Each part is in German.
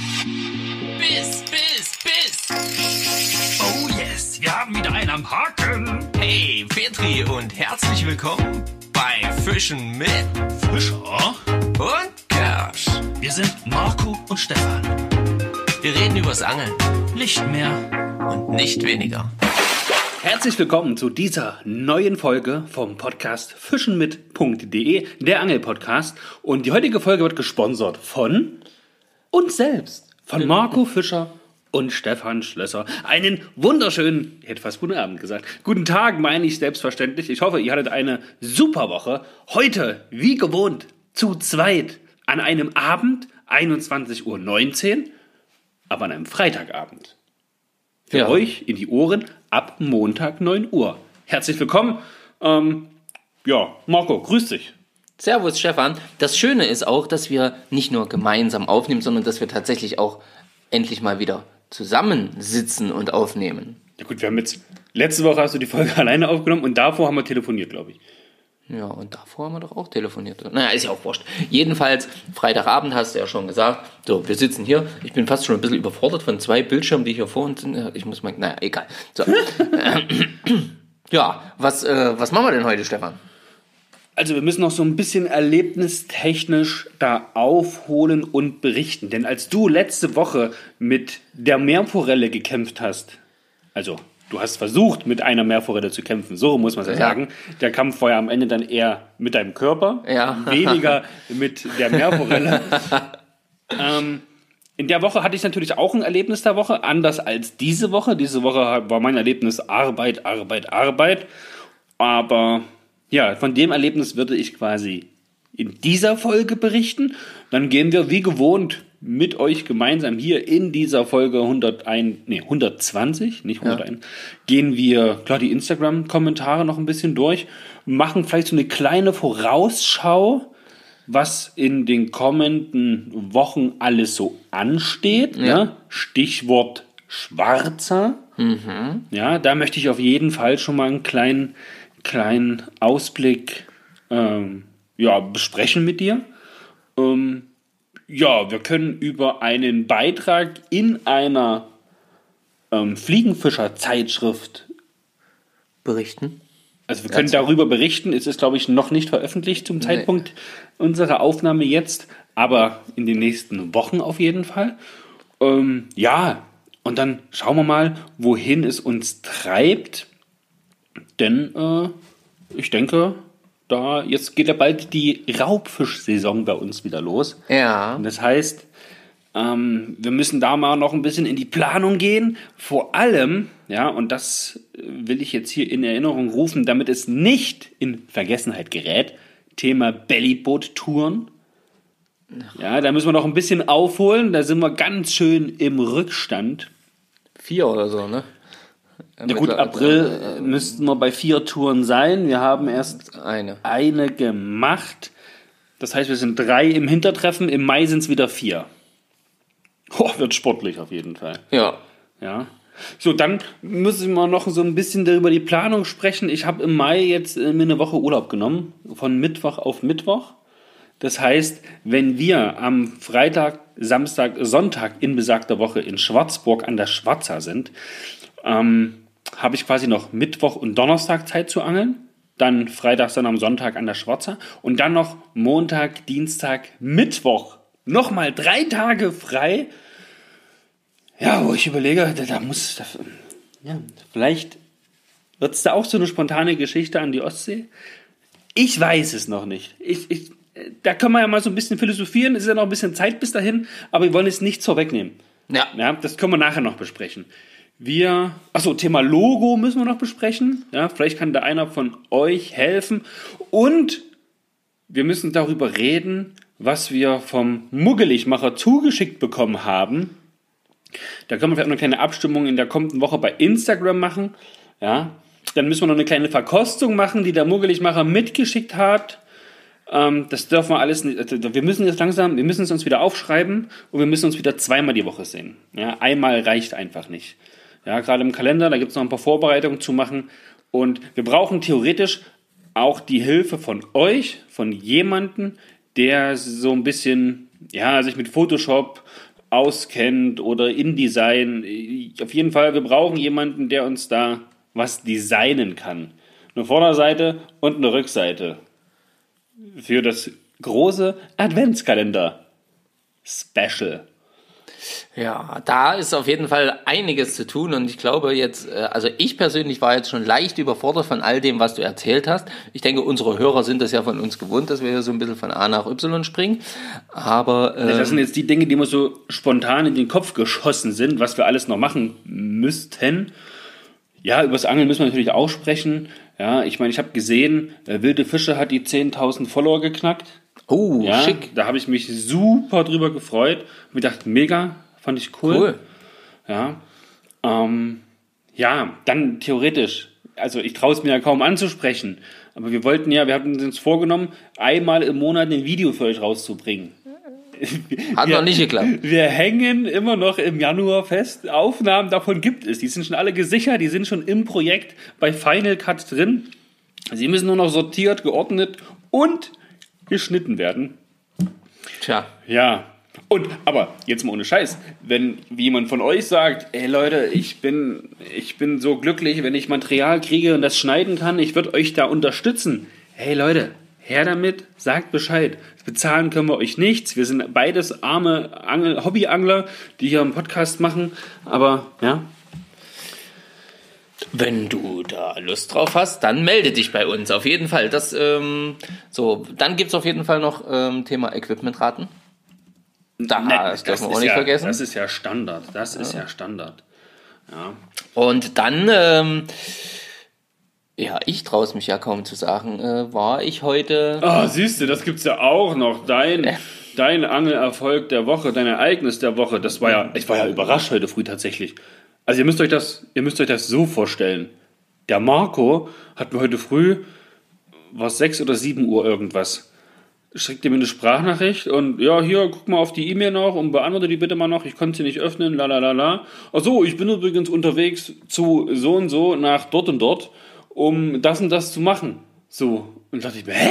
Biss, Biss, Biss. Oh yes, wir haben wieder einen am Haken. Hey, Petri und herzlich willkommen bei Fischen mit Fischer. und Kersch. Wir sind Marco und Stefan. Wir reden übers Angeln Nicht mehr. und nicht weniger. Herzlich willkommen zu dieser neuen Folge vom Podcast fischenmit.de, der Angelpodcast. Und die heutige Folge wird gesponsert von uns selbst, von Marco Fischer und Stefan Schlösser. Einen wunderschönen, ich hätte fast guten Abend gesagt, guten Tag meine ich selbstverständlich. Ich hoffe, ihr hattet eine super Woche. Heute, wie gewohnt, zu zweit an einem Abend, 21.19 Uhr, aber an einem Freitagabend für Ja. euch in die Ohren ab Montag 9 Uhr. Herzlich willkommen. Ähm, ja, Marco, grüß dich. Servus Stefan. Das Schöne ist auch, dass wir nicht nur gemeinsam aufnehmen, sondern dass wir tatsächlich auch endlich mal wieder zusammensitzen und aufnehmen. Ja gut, wir haben jetzt, letzte Woche hast du die Folge alleine aufgenommen und davor haben wir telefoniert, glaube ich. Ja, und davor haben wir doch auch telefoniert. Naja, ist ja auch wurscht. Jedenfalls, Freitagabend hast du ja schon gesagt. So, wir sitzen hier. Ich bin fast schon ein bisschen überfordert von zwei Bildschirmen, die hier vor uns sind. Ich muss mal, naja, egal. So. ja, was, äh, was machen wir denn heute, Stefan? Also wir müssen noch so ein bisschen erlebnistechnisch da aufholen und berichten. Denn als du letzte Woche mit der Meerforelle gekämpft hast, also du hast versucht, mit einer Meerforelle zu kämpfen, so muss man es ja sagen. Der Kampf war ja am Ende dann eher mit deinem Körper, Ja. weniger mit der Meerforelle. ähm, in der Woche hatte ich natürlich auch ein Erlebnis der Woche, anders als diese Woche. Diese Woche war mein Erlebnis Arbeit, Arbeit, Arbeit. Aber ja, von dem Erlebnis würde ich quasi in dieser Folge berichten. Dann gehen wir wie gewohnt mit euch gemeinsam hier in dieser Folge 101, nee, 120, nicht 101, gehen wir, klar, die Instagram-Kommentare noch ein bisschen durch, machen vielleicht so eine kleine Vorausschau, was in den kommenden Wochen alles so ansteht. Ne? Stichwort Schwarzer. Ja, da möchte ich auf jeden Fall schon mal einen kleinen, kleinen Ausblick ähm, ja, besprechen mit dir. Ähm, ja, wir können über einen Beitrag in einer ähm, Fliegenfischer-Zeitschrift, Berichten? also wir können darüber berichten, es ist, glaube ich, noch nicht veröffentlicht zum Zeitpunkt unserer Aufnahme jetzt, aber in den nächsten Wochen auf jeden Fall. Ähm, ja, und dann schauen wir mal, wohin es uns treibt. Denn äh, ich denke, da jetzt geht ja bald die Raubfischsaison bei uns wieder los. Ja. Und das heißt, ähm, wir müssen da mal noch ein bisschen in die Planung gehen. Vor allem, ja, und das will ich jetzt hier in Erinnerung rufen, damit es nicht in Vergessenheit gerät, Thema Bellyboot-Touren. Ja, da müssen wir noch ein bisschen aufholen. Da sind wir ganz schön im Rückstand. Vier oder so, ne? Ja gut, April äh, müssten wir bei vier Touren sein. Wir haben erst Eine. eine gemacht. Das heißt, wir sind drei im Hintertreffen. Im Mai sind es wieder vier. Oh, wird sportlich auf jeden Fall. Ja. Ja. So, dann müssen wir noch so ein bisschen über die Planung sprechen. Ich habe im Mai jetzt äh, mir eine Woche Urlaub genommen, von Mittwoch auf Mittwoch. Das heißt, wenn wir am Freitag, Samstag, Sonntag in besagter Woche in Schwarzburg an der Schwarzer sind, ähm, habe ich quasi noch Mittwoch und Donnerstag Zeit zu angeln. Dann Freitag, dann am Sonntag an der Schwarzer. Und dann noch Montag, Dienstag, Mittwoch. Nochmal drei Tage frei. Ja, wo ich überlege, da, da muss. Da, ja, vielleicht wird es da auch so eine spontane Geschichte an die Ostsee. Ich weiß es noch nicht. Ich, ich, da können wir ja mal so ein bisschen philosophieren. Es ist ja noch ein bisschen Zeit bis dahin, aber wir wollen es nicht vorwegnehmen. Ja. Ja, das können wir nachher noch besprechen. Wir, achso, Thema Logo müssen wir noch besprechen. Ja, vielleicht kann da einer von euch helfen. Und wir müssen darüber reden, was wir vom Muggeligmacher zugeschickt bekommen haben. Da können wir vielleicht noch eine kleine Abstimmung in der kommenden Woche bei Instagram machen. Ja, dann müssen wir noch eine kleine Verkostung machen, die der Muggeligmacher mitgeschickt hat. Ähm, das dürfen wir alles nicht. Also wir müssen jetzt langsam, wir müssen es uns wieder aufschreiben und wir müssen uns wieder zweimal die Woche sehen. Ja, einmal reicht einfach nicht. Ja, gerade im Kalender, da gibt es noch ein paar Vorbereitungen zu machen. Und wir brauchen theoretisch auch die Hilfe von euch, von jemandem, der so ein bisschen, ja, sich mit Photoshop auskennt oder InDesign. Auf jeden Fall, wir brauchen jemanden, der uns da was designen kann. Eine Vorderseite und eine Rückseite. Für das große Adventskalender. Special. Ja, da ist auf jeden Fall einiges zu tun und ich glaube jetzt, äh, also ich persönlich war jetzt schon leicht überfordert von all dem, was du erzählt hast. Ich denke, unsere Hörer sind das ja von uns gewohnt, dass wir hier so ein bisschen von A nach Y springen. Aber äh, Das sind jetzt die Dinge, die mir so spontan in den Kopf geschossen sind, was wir alles noch machen müssten. Ja, übers Angeln müssen wir natürlich auch sprechen. Ja, ich meine, ich habe gesehen, äh, Wilde Fische hat die 10.000 Follower geknackt. Oh, Ja, schick. da habe ich mich super drüber gefreut. Mir gedacht, mega, fand ich cool. Cool. Ja, ähm, ja, dann theoretisch. Also ich traue es mir ja kaum anzusprechen. Aber wir wollten ja, wir hatten uns vorgenommen, einmal im Monat ein Video für euch rauszubringen. Hat Wir- noch nicht geklappt. Wir hängen immer noch im Januar fest. Aufnahmen davon gibt es. Die sind schon alle gesichert. Die sind schon im Projekt bei Final Cut drin. Sie müssen nur noch sortiert, geordnet und geschnitten werden. Tja, Ja. Und, aber jetzt mal ohne Scheiß, wenn jemand von euch sagt, ey Leute, ich bin, ich bin so glücklich, wenn ich Material kriege und das schneiden kann, ich würde euch da unterstützen. Hey Leute, her damit, sagt Bescheid. Bezahlen können wir euch nichts. Wir sind beides arme Angel, Hobbyangler, die hier einen Podcast machen. Aber ja, Wenn du da Lust drauf hast, dann melde dich bei uns. Auf jeden Fall. Das, ähm, so, dann gibt's auf jeden Fall noch ähm, Thema Equipmentraten. Da, Ne, das dürfen wir auch nicht ja, vergessen. Das ist ja Standard. Das ist ja Standard. Ja. Und dann, ähm, ja, ich traue es mich ja kaum zu sagen, äh, war ich heute. Ah, siehst du, das gibt's ja auch noch. Dein, dein Angelerfolg der Woche, dein Ereignis der Woche, das war ja, ich war ja überrascht heute früh tatsächlich. Also ihr müsst euch das, ihr müsst euch das so vorstellen. Der Marco hat mir heute früh, war 6 oder 7 Uhr irgendwas, schickt mir eine Sprachnachricht und ja, hier, guck mal auf die E-Mail noch und beantworte die bitte mal noch, ich konnte sie nicht öffnen, la la la la. Ach so, ich bin übrigens unterwegs zu so und so nach dort und dort, um das und das zu machen. So, und dachte ich mir, hä?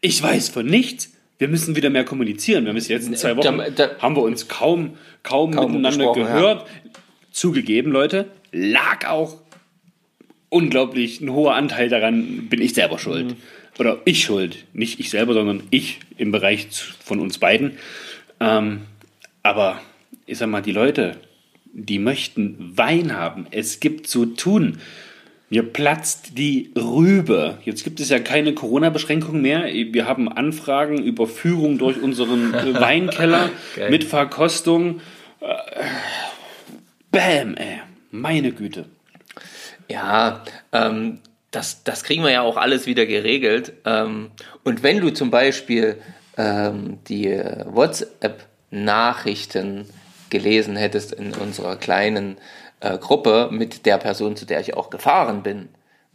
Ich weiß von nichts. Wir müssen wieder mehr kommunizieren. Wir bis jetzt in zwei Wochen, Da- da- haben wir uns kaum, kaum, Kaum miteinander gesprochen, ja. Zugegeben, Leute, lag auch unglaublich ein hoher Anteil daran, bin ich selber schuld. Mhm. Oder ich schuld. Nicht ich selber, sondern ich im Bereich von uns beiden. Ähm, aber ich sag mal, die Leute, die möchten Wein haben. Es gibt zu tun. Mir platzt die Rübe. Jetzt gibt es ja keine Corona-Beschränkung mehr. Wir haben Anfragen über Führung durch unseren äh, Weinkeller mit Verkostung. Bäm, ey. Meine Güte. Ja, ähm, das, das kriegen wir ja auch alles wieder geregelt. Ähm, und wenn du zum Beispiel ähm, die WhatsApp-Nachrichten gelesen hättest in unserer kleinen äh, Gruppe mit der Person, zu der ich auch gefahren bin,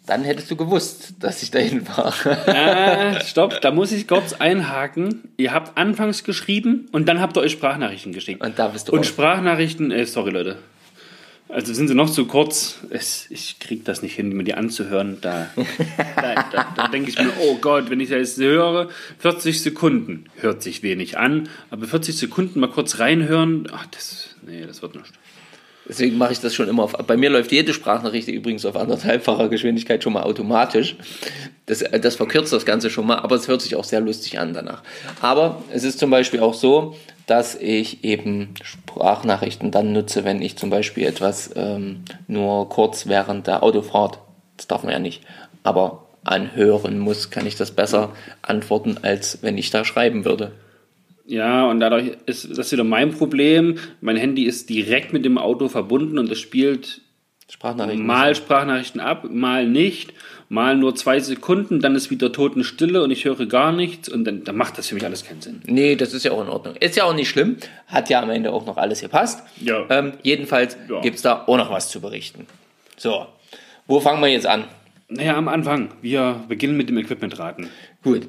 dann hättest du gewusst, dass ich dahin fahre. Äh, stopp, da muss ich kurz einhaken. Ihr habt anfangs geschrieben und dann habt ihr euch Sprachnachrichten geschickt. Und da bist du Und raus. Sprachnachrichten, äh, sorry Leute. Also sind sie noch zu kurz. Es, ich krieg das nicht hin, mir die anzuhören. Da, da, da, da denke ich mir, oh Gott, wenn ich das höre, 40 Sekunden hört sich wenig an, aber 40 Sekunden mal kurz reinhören, ach, das, nee, das wird nicht. Deswegen mache ich das schon immer auf. Bei mir läuft jede Sprachnachricht übrigens auf anderthalbfacher Geschwindigkeit schon mal automatisch. Das, äh, das verkürzt das Ganze schon mal, aber es hört sich auch sehr lustig an danach. Aber es ist zum Beispiel auch so, dass ich eben Sprachnachrichten dann nutze, wenn ich zum Beispiel etwas ähm, nur kurz während der Autofahrt, das darf man ja nicht, aber anhören muss, kann ich das besser antworten, als wenn ich da schreiben würde. Ja, und dadurch ist das wieder mein Problem. Mein Handy ist direkt mit dem Auto verbunden und es spielt Sprachnachrichten. mal Sprachnachrichten ab, mal nicht, mal nur zwei Sekunden, dann ist wieder Totenstille und ich höre gar nichts und dann, dann macht das für mich alles keinen Sinn. Nee, das ist ja auch in Ordnung. Ist ja auch nicht schlimm. Hat ja am Ende auch noch alles gepasst. Ja. Ähm, jedenfalls Ja. gibt's da auch noch was zu berichten. So, wo fangen wir jetzt an? Naja, am Anfang, wir beginnen mit dem Equipmentraten. Gut.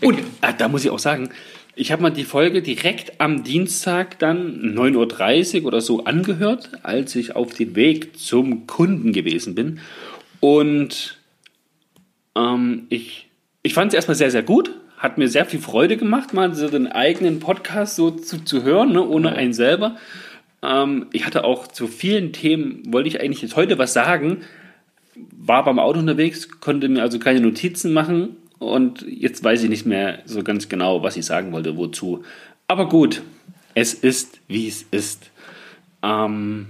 Und ah, da muss ich auch sagen, ich habe mal die Folge direkt am Dienstag dann 9.30 Uhr oder so angehört, als ich auf dem Weg zum Kunden gewesen bin. Und ähm, ich, ich fand es erstmal sehr, sehr gut. Hat mir sehr viel Freude gemacht, mal so den eigenen Podcast so zu, zu hören, ne, ohne einen selber. Ähm, ich hatte auch zu vielen Themen, wollte ich eigentlich jetzt heute was sagen, war beim Auto unterwegs, konnte mir also keine Notizen machen und jetzt weiß ich nicht mehr so ganz genau, was ich sagen wollte, wozu. Aber gut, es ist, wie es ist. Ähm,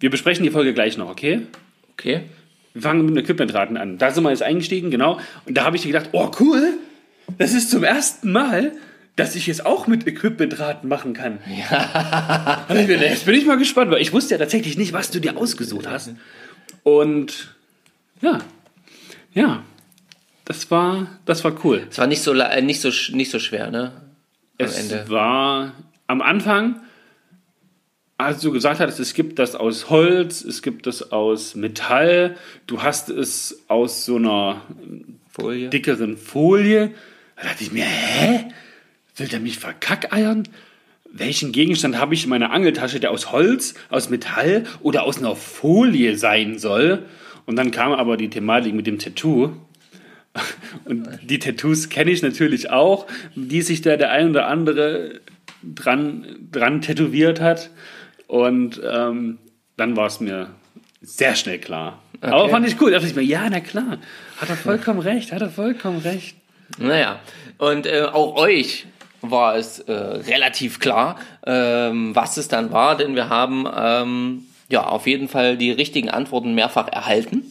wir besprechen die Folge gleich noch, okay? Okay. Wir fangen mit dem Equipmentraten an. Da sind wir jetzt eingestiegen, genau. Und da habe ich gedacht, oh cool, das ist zum ersten Mal, dass ich jetzt auch mit Equipmentraten machen kann. Ja. Jetzt bin ich mal gespannt, weil ich wusste ja tatsächlich nicht, was du dir ausgesucht hast. Und ja, ja, das war, das war cool. Es war nicht so, äh, nicht so, nicht so schwer, ne? Am Es Ende. war am Anfang, als du gesagt hattest, es gibt das aus Holz, es gibt das aus Metall, du hast es aus so einer Folie. dickeren Folie. Da dachte ich mir, hä? Will der mich verkackeiern? Welchen Gegenstand habe ich in meiner Angeltasche, der aus Holz, aus Metall oder aus einer Folie sein soll? Und dann kam aber die Thematik mit dem Tattoo. Und die Tattoos kenne ich natürlich auch, die sich da der ein oder andere dran, dran tätowiert hat. Und ähm, dann war es mir sehr schnell klar. Aber fand ich cool. Da dachte ich mir, ja, na klar, hat er vollkommen recht, hat er vollkommen recht. Naja, und äh, auch euch war es äh, relativ klar, ähm, was es dann war, denn wir haben ähm, ja auf jeden Fall die richtigen Antworten mehrfach erhalten.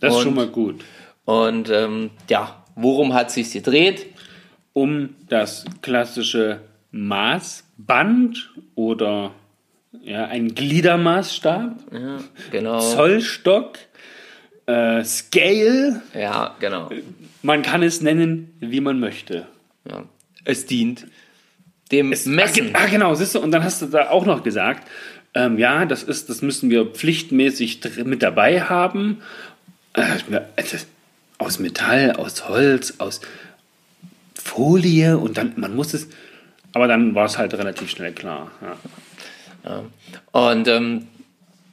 Das ist Und- schon mal gut. Und ähm, ja, worum hat sich gedreht? Um das klassische Maßband oder ja, ein Gliedermaßstab, Ja, genau. Zollstock, äh, Scale, Ja, genau. man kann es nennen, wie man möchte. Ja. Es dient dem Messen. Ah, ge- Ah, genau, siehst du, und dann hast du da auch noch gesagt, ähm, ja, das ist, das müssen wir pflichtmäßig mit dabei haben. Äh, äh, das- aus Metall, aus Holz, aus Folie und dann, man muss es, aber dann war es halt relativ schnell klar. Ja. Und ähm,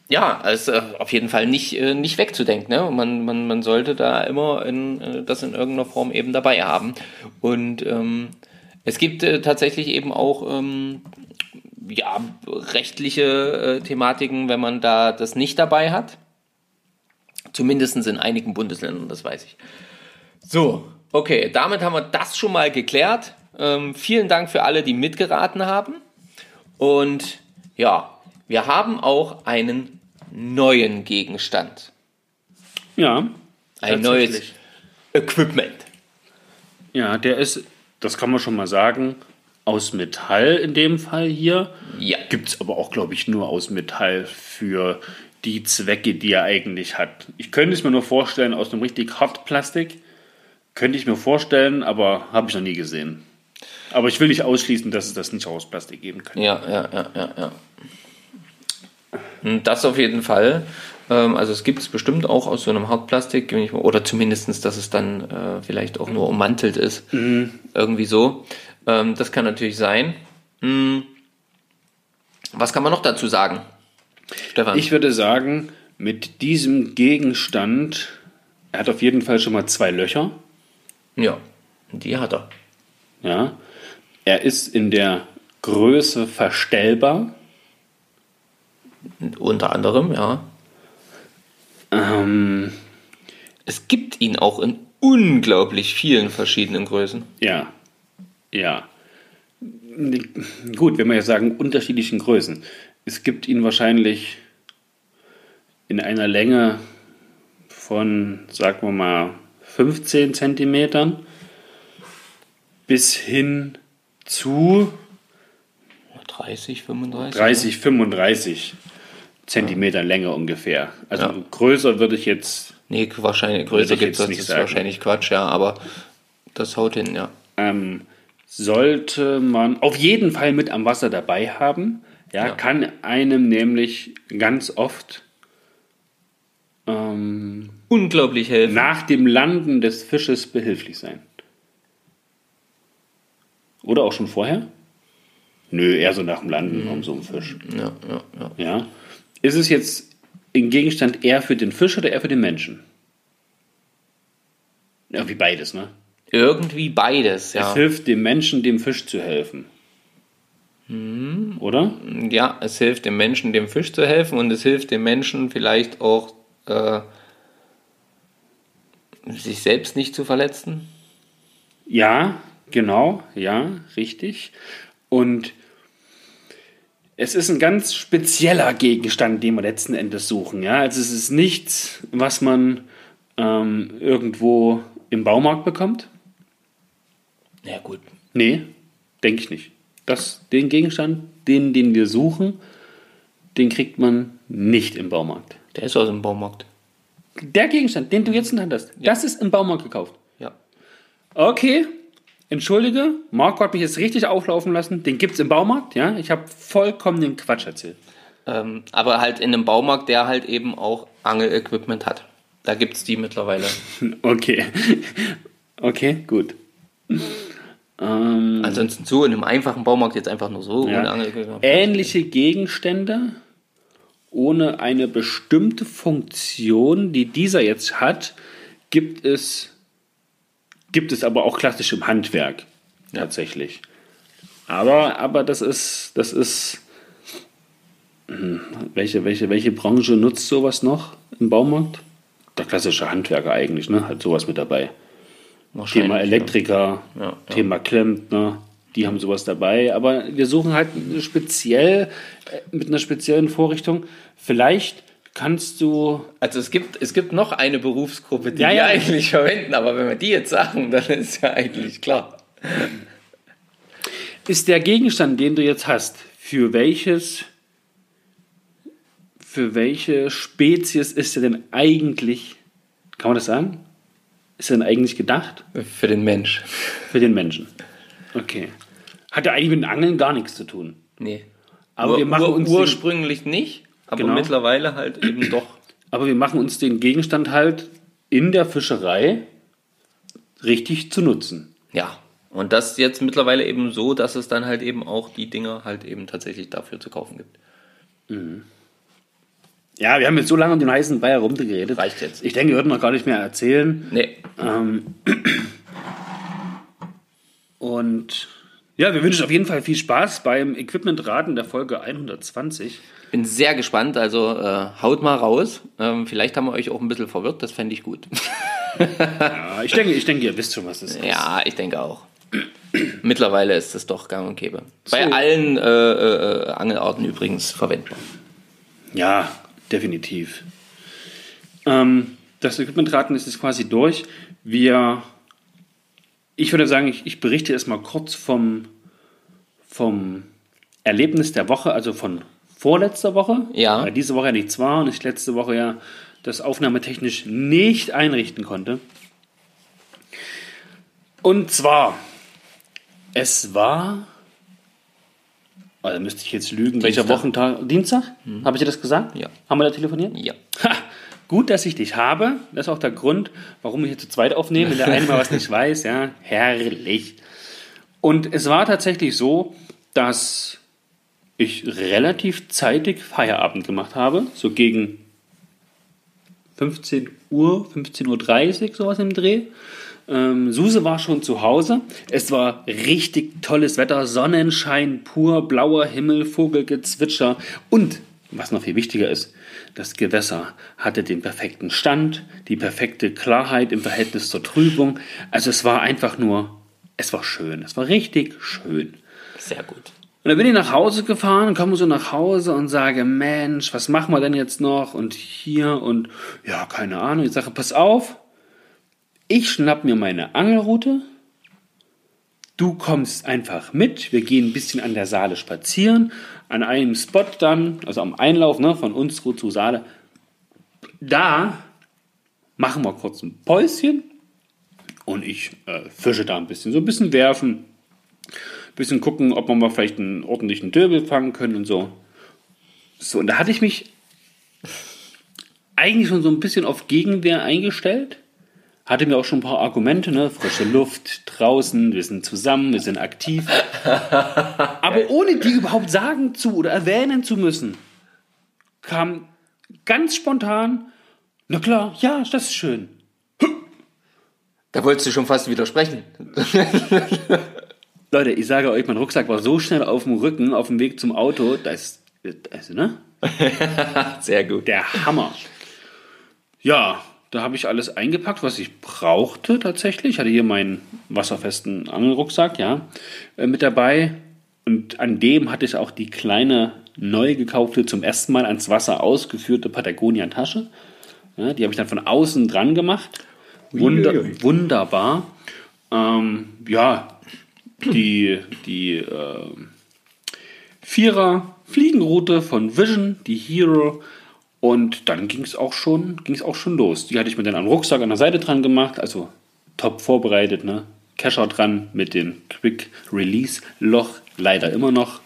ja, also äh, auf jeden Fall nicht, äh, nicht wegzudenken. Ne? Man, man, man sollte da immer in, äh, das in irgendeiner Form eben dabei haben. Und ähm, es gibt äh, tatsächlich eben auch ähm, ja, rechtliche äh, Thematiken, wenn man da das nicht dabei hat. Zumindest in einigen Bundesländern, das weiß ich. So, okay, damit haben wir das schon mal geklärt. Ähm, vielen Dank für alle, die mitgeraten haben. Und ja, wir haben auch einen neuen Gegenstand. ja, Ein neues Equipment. ja, der ist, das kann man schon mal sagen, aus Metall in dem Fall hier. Ja. Gibt es aber auch, glaube ich, nur aus Metall für die Zwecke, die er eigentlich hat. Ich könnte es mir nur vorstellen, aus einem richtig Hartplastik. Könnte ich mir vorstellen, aber habe ich noch nie gesehen. Aber ich will nicht ausschließen, dass es das nicht auch aus Plastik geben könnte. Ja, ja, ja, ja, ja. Und Das auf jeden Fall. Ähm, Also es gibt es bestimmt auch aus so einem Hartplastik, oder zumindest, dass es dann äh, vielleicht auch nur ummantelt ist. Irgendwie so. Ähm, Das kann natürlich sein. Hm. Was kann man noch dazu sagen? Stefan? Ich würde sagen, mit diesem Gegenstand, er hat auf jeden Fall schon mal zwei Löcher. ja, die hat er. Ja. Er ist in der Größe verstellbar. Unter anderem, ja. Ähm, Es gibt ihn auch in unglaublich vielen verschiedenen Größen. ja. Ja. Gut, wenn wir jetzt sagen, unterschiedlichen Größen. Es gibt ihn wahrscheinlich in einer Länge von, sagen wir mal, 15 Zentimetern bis hin zu 30, 35? 30, 35 Zentimeter Länge ungefähr. Also Ja. größer würde ich jetzt, Nee, wahrscheinlich größer gibt es jetzt das nicht ist sagen. wahrscheinlich Quatsch, ja, aber das haut hin, ja. ähm, sollte man auf jeden Fall mit am Wasser dabei haben. Ja, Ja. kann einem nämlich ganz oft ähm, Unglaublich helfen. nach dem Landen des Fisches behilflich sein. Oder auch schon vorher? Nö, eher so nach dem Landen um so einen Fisch. Ja, ja, ja. Ja. Ist es jetzt ein Gegenstand eher für den Fisch oder eher für den Menschen? Ja, wie beides, ne? Irgendwie beides, Es ja. hilft dem Menschen, dem Fisch zu helfen. Oder? Ja, es hilft dem Menschen, dem Fisch zu helfen und es hilft dem Menschen vielleicht auch, äh, sich selbst nicht zu verletzen. Ja, genau, ja, richtig. Und es ist ein ganz spezieller Gegenstand, den wir letzten Endes suchen. Ja? Also es ist nichts, was man ähm, irgendwo im Baumarkt bekommt. Ja, gut. Nee, denke ich nicht. Das, den Gegenstand, den, den wir suchen, den kriegt man nicht im Baumarkt. Der ist aus dem Baumarkt. Der Gegenstand, den du jetzt in der Hand hast, das ist im Baumarkt gekauft. Ja. Okay, entschuldige, Marco hat mich jetzt richtig auflaufen lassen. Den gibt es im Baumarkt, ja? Ich habe vollkommen den Quatsch erzählt. Ähm, aber halt in einem Baumarkt, der halt eben auch Angelequipment hat. Da gibt es die mittlerweile. Okay. Okay, gut. Ähm, Ansonsten so in einem einfachen Baumarkt jetzt einfach nur so ja. Ähnliche Gegenstände ohne eine bestimmte Funktion, die dieser jetzt hat, gibt es, gibt es aber auch klassisch im Handwerk tatsächlich. Aber, aber das ist, das ist, hm, welche, welche, welche Branche nutzt sowas noch im Baumarkt? Der klassische Handwerker eigentlich, ne? Hat sowas mit dabei. Thema Elektriker, Ja, ja. Thema Klempner, die haben sowas dabei. Aber wir suchen halt speziell, äh, mit einer speziellen Vorrichtung. Vielleicht kannst du. Also es gibt, es gibt noch eine Berufsgruppe, die Ja, ja. eigentlich verwenden, aber wenn wir die jetzt sagen, dann ist ja eigentlich klar. Ist der Gegenstand, den du jetzt hast, für welches. Für welche Spezies ist er denn eigentlich. Kann man das sagen? Ist denn eigentlich gedacht? Für den Mensch. Für den Menschen. Okay. Hat er eigentlich mit Angeln gar nichts zu tun. Nee. Aber Ur, wir machen uns den- ursprünglich nicht, aber Genau. mittlerweile halt eben doch. Aber wir machen uns den Gegenstand halt in der Fischerei richtig zu nutzen. Ja. Und das jetzt mittlerweile eben so, dass es dann halt eben auch die Dinger halt eben tatsächlich dafür zu kaufen gibt. Ja, wir haben jetzt so lange um den heißen Brei herumgeredet. Reicht jetzt. Ich denke, wir würden noch gar nicht mehr erzählen. Nee. Ähm, und ja, wir wünschen auf jeden Fall viel Spaß beim Equipmentraten der Folge 120. Bin sehr gespannt, also äh, haut mal raus. Ähm, vielleicht haben wir euch auch ein bisschen verwirrt, das fände ich gut. Ja, ich denke, ich denke, ihr wisst schon, was das ist. ja, ich denke auch. Mittlerweile ist es doch gang und gäbe. Bei So. allen äh, äh, Angelarten übrigens verwendbar. Ja, definitiv. Ähm, das Equipmentraten ist jetzt quasi durch. Wir, ich würde sagen, ich, ich berichte erstmal kurz vom, vom Erlebnis der Woche, also von vorletzter Woche. Ja. Weil diese Woche ja nichts war und ich letzte Woche ja das aufnahmetechnisch nicht einrichten konnte. Und zwar, es war, oh, da müsste ich jetzt lügen, welcher Dienstag. Wochentag? Dienstag? Habe ich dir das gesagt? Ja. Haben wir da telefoniert? Ja. Ha, gut, dass ich dich habe. Das ist auch der Grund, warum wir hier zu zweit aufnehmen, wenn der eine mal was nicht weiß. Ja, herrlich. Und es war tatsächlich so, dass ich relativ zeitig Feierabend gemacht habe, so gegen 15 Uhr, 15.30 Uhr, sowas im Dreh. Ähm, Suse war schon zu Hause. Es war richtig tolles Wetter, Sonnenschein pur, blauer Himmel, Vogelgezwitscher und, was noch viel wichtiger ist, das Gewässer hatte den perfekten Stand, die perfekte Klarheit im Verhältnis zur Trübung. Also es war einfach nur, es war schön, es war richtig schön. Sehr gut. Und dann bin ich nach Hause gefahren, komme so nach Hause und sage, Mensch, was machen wir denn jetzt noch? Und hier und ja, keine Ahnung. Ich sage, pass auf, ich schnapp mir meine Angelrute. Du kommst einfach mit. Wir gehen ein bisschen an der Saale spazieren. An einem Spot dann, also am Einlauf ne, von uns zu Saale. Da machen wir kurz ein Päuschen. Und ich äh, fische da ein bisschen. So ein bisschen werfen, bisschen gucken, ob wir mal vielleicht einen ordentlichen Döbel fangen können und so. So, und da hatte ich mich eigentlich schon so ein bisschen auf Gegenwehr eingestellt. Hatte mir auch schon ein paar Argumente, ne? Frische Luft, draußen, wir sind zusammen, wir sind aktiv. Aber ohne die überhaupt sagen zu oder erwähnen zu müssen, kam ganz spontan, na klar, ja, das ist schön. Da wolltest du schon fast widersprechen. Leute, ich sage euch, mein Rucksack war so schnell auf dem Rücken, auf dem Weg zum Auto, da ist, also, ne? Sehr gut. Der Hammer. Ja, da habe ich alles eingepackt, was ich brauchte tatsächlich. Ich hatte hier meinen wasserfesten Angelrucksack, ja, äh, mit dabei. Und an dem hatte ich auch die kleine, neu gekaufte, zum ersten Mal ans Wasser ausgeführte Patagonia-Tasche. Ja, die habe ich dann von außen dran gemacht. Wunder, Uiuiui. wunderbar. Ähm, ja, die, die äh, Vierer Fliegenroute von Vision, die Hero. Und dann ging es auch schon, ging's auch schon los. Die hatte ich mir dann am Rucksack an der Seite dran gemacht, also top vorbereitet, ne? Kescher dran mit dem Quick Release Loch, leider immer noch.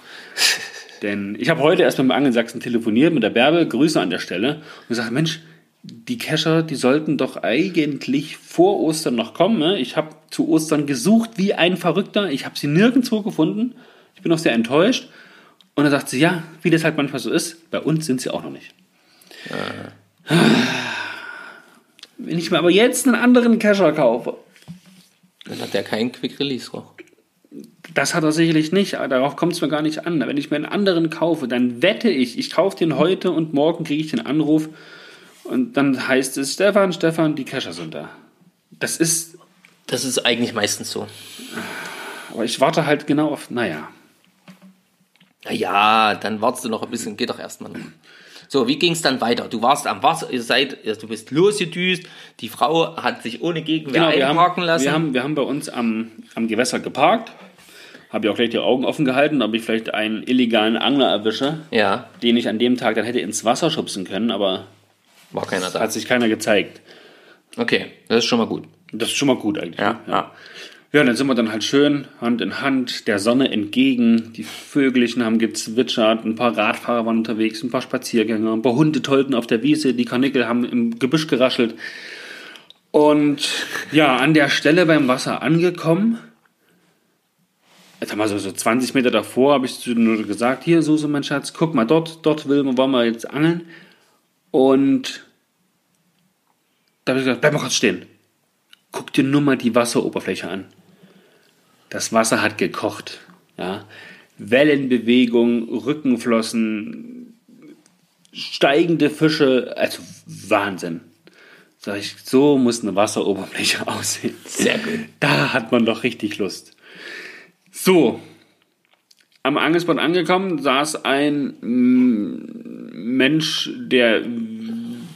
Denn ich habe heute erst mit dem Angelsachsen telefoniert, mit der Bärbel, Grüße an der Stelle, und gesagt, Mensch, die Kescher, die sollten doch eigentlich vor Ostern noch kommen. Ne? Ich habe zu Ostern gesucht wie ein Verrückter. Ich habe sie nirgendwo gefunden. Ich bin auch sehr enttäuscht. Und dann sagt sie, ja, wie das halt manchmal so ist, bei uns sind sie auch noch nicht. Wenn ich mir aber jetzt einen anderen Kescher kaufe, Dann hat er keinen Quick Release Roch. das hat er sicherlich nicht, aber darauf kommt es mir gar nicht an. Wenn ich mir einen anderen kaufe, dann wette ich, ich kaufe den heute und morgen kriege ich den Anruf und dann heißt es, Stefan, Stefan, die Kescher sind da. Das ist, Das ist eigentlich meistens so. aber ich warte halt genau auf, naja. Naja, dann wartest du noch ein bisschen, geht doch erstmal noch. So, wie ging es dann weiter? Du warst am Wasser, ihr seid, du bist losgedüst, die Frau hat sich ohne Gegenwehr Genau, wir haben, einparken lassen. wir, haben, wir haben bei uns am, am Gewässer geparkt. Habe ja auch gleich die Augen offen gehalten, ob ich vielleicht einen illegalen Angler erwische, ja, den ich an dem Tag dann hätte ins Wasser schubsen können, aber war keiner da. hat sich keiner gezeigt. Okay, das ist schon mal gut. Das ist schon mal gut eigentlich. Ja, ne? ja. Ja, dann sind wir dann halt schön Hand in Hand, der Sonne entgegen. Die Vögelchen haben gezwitschert, ein paar Radfahrer waren unterwegs, ein paar Spaziergänger, ein paar Hunde tollten auf der Wiese, die Karnickel haben im Gebüsch geraschelt. Und ja, an der Stelle beim Wasser angekommen, jetzt haben wir so, so 20 Meter davor, habe ich zu nur gesagt, hier, Suse, mein Schatz, guck mal, dort, dort will, wollen wir jetzt angeln. Und da habe ich gesagt, bleib mal kurz stehen. Guck dir nur mal die Wasseroberfläche an. Das Wasser hat gekocht. Ja? Wellenbewegung, Rückenflossen, steigende Fische, also Wahnsinn. Sag ich, so muss eine Wasseroberfläche aussehen. Sehr gut. Da hat man doch richtig Lust. So, am Angelspot angekommen, saß ein mm, Mensch, der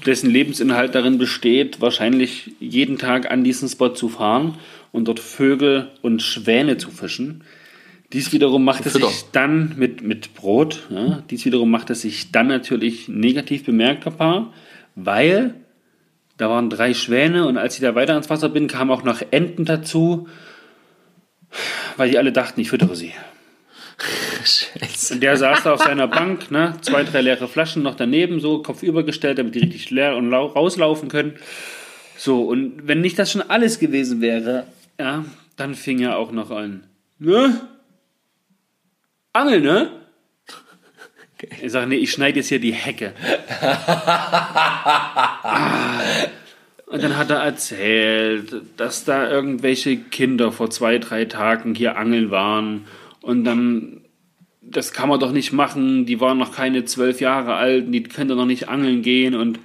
dessen Lebensinhalt darin besteht, wahrscheinlich jeden Tag an diesen Spot zu fahren und dort Vögel und Schwäne zu fischen. Dies wiederum macht es sich dann mit, mit Brot, ja, dies wiederum macht es sich dann natürlich negativ bemerkbar, weil da waren drei Schwäne und als ich da weiter ans Wasser bin, kamen auch noch Enten dazu, weil die alle dachten, ich füttere sie. Scheiße. Und der saß da auf seiner Bank, ne, zwei, drei leere Flaschen noch daneben, so kopfüber gestellt, damit die richtig leer und lau rauslaufen können. So, und wenn nicht das schon alles gewesen wäre, ja, dann fing er auch noch an. Ne? Angel, ne? Ich sage, nee, ich schneide jetzt hier die Hecke. Ah. Und dann hat er erzählt, dass da irgendwelche Kinder vor zwei, drei Tagen hier angeln waren. Und dann, das kann man doch nicht machen. Die waren noch keine zwölf Jahre alt, die können doch noch nicht angeln gehen. Und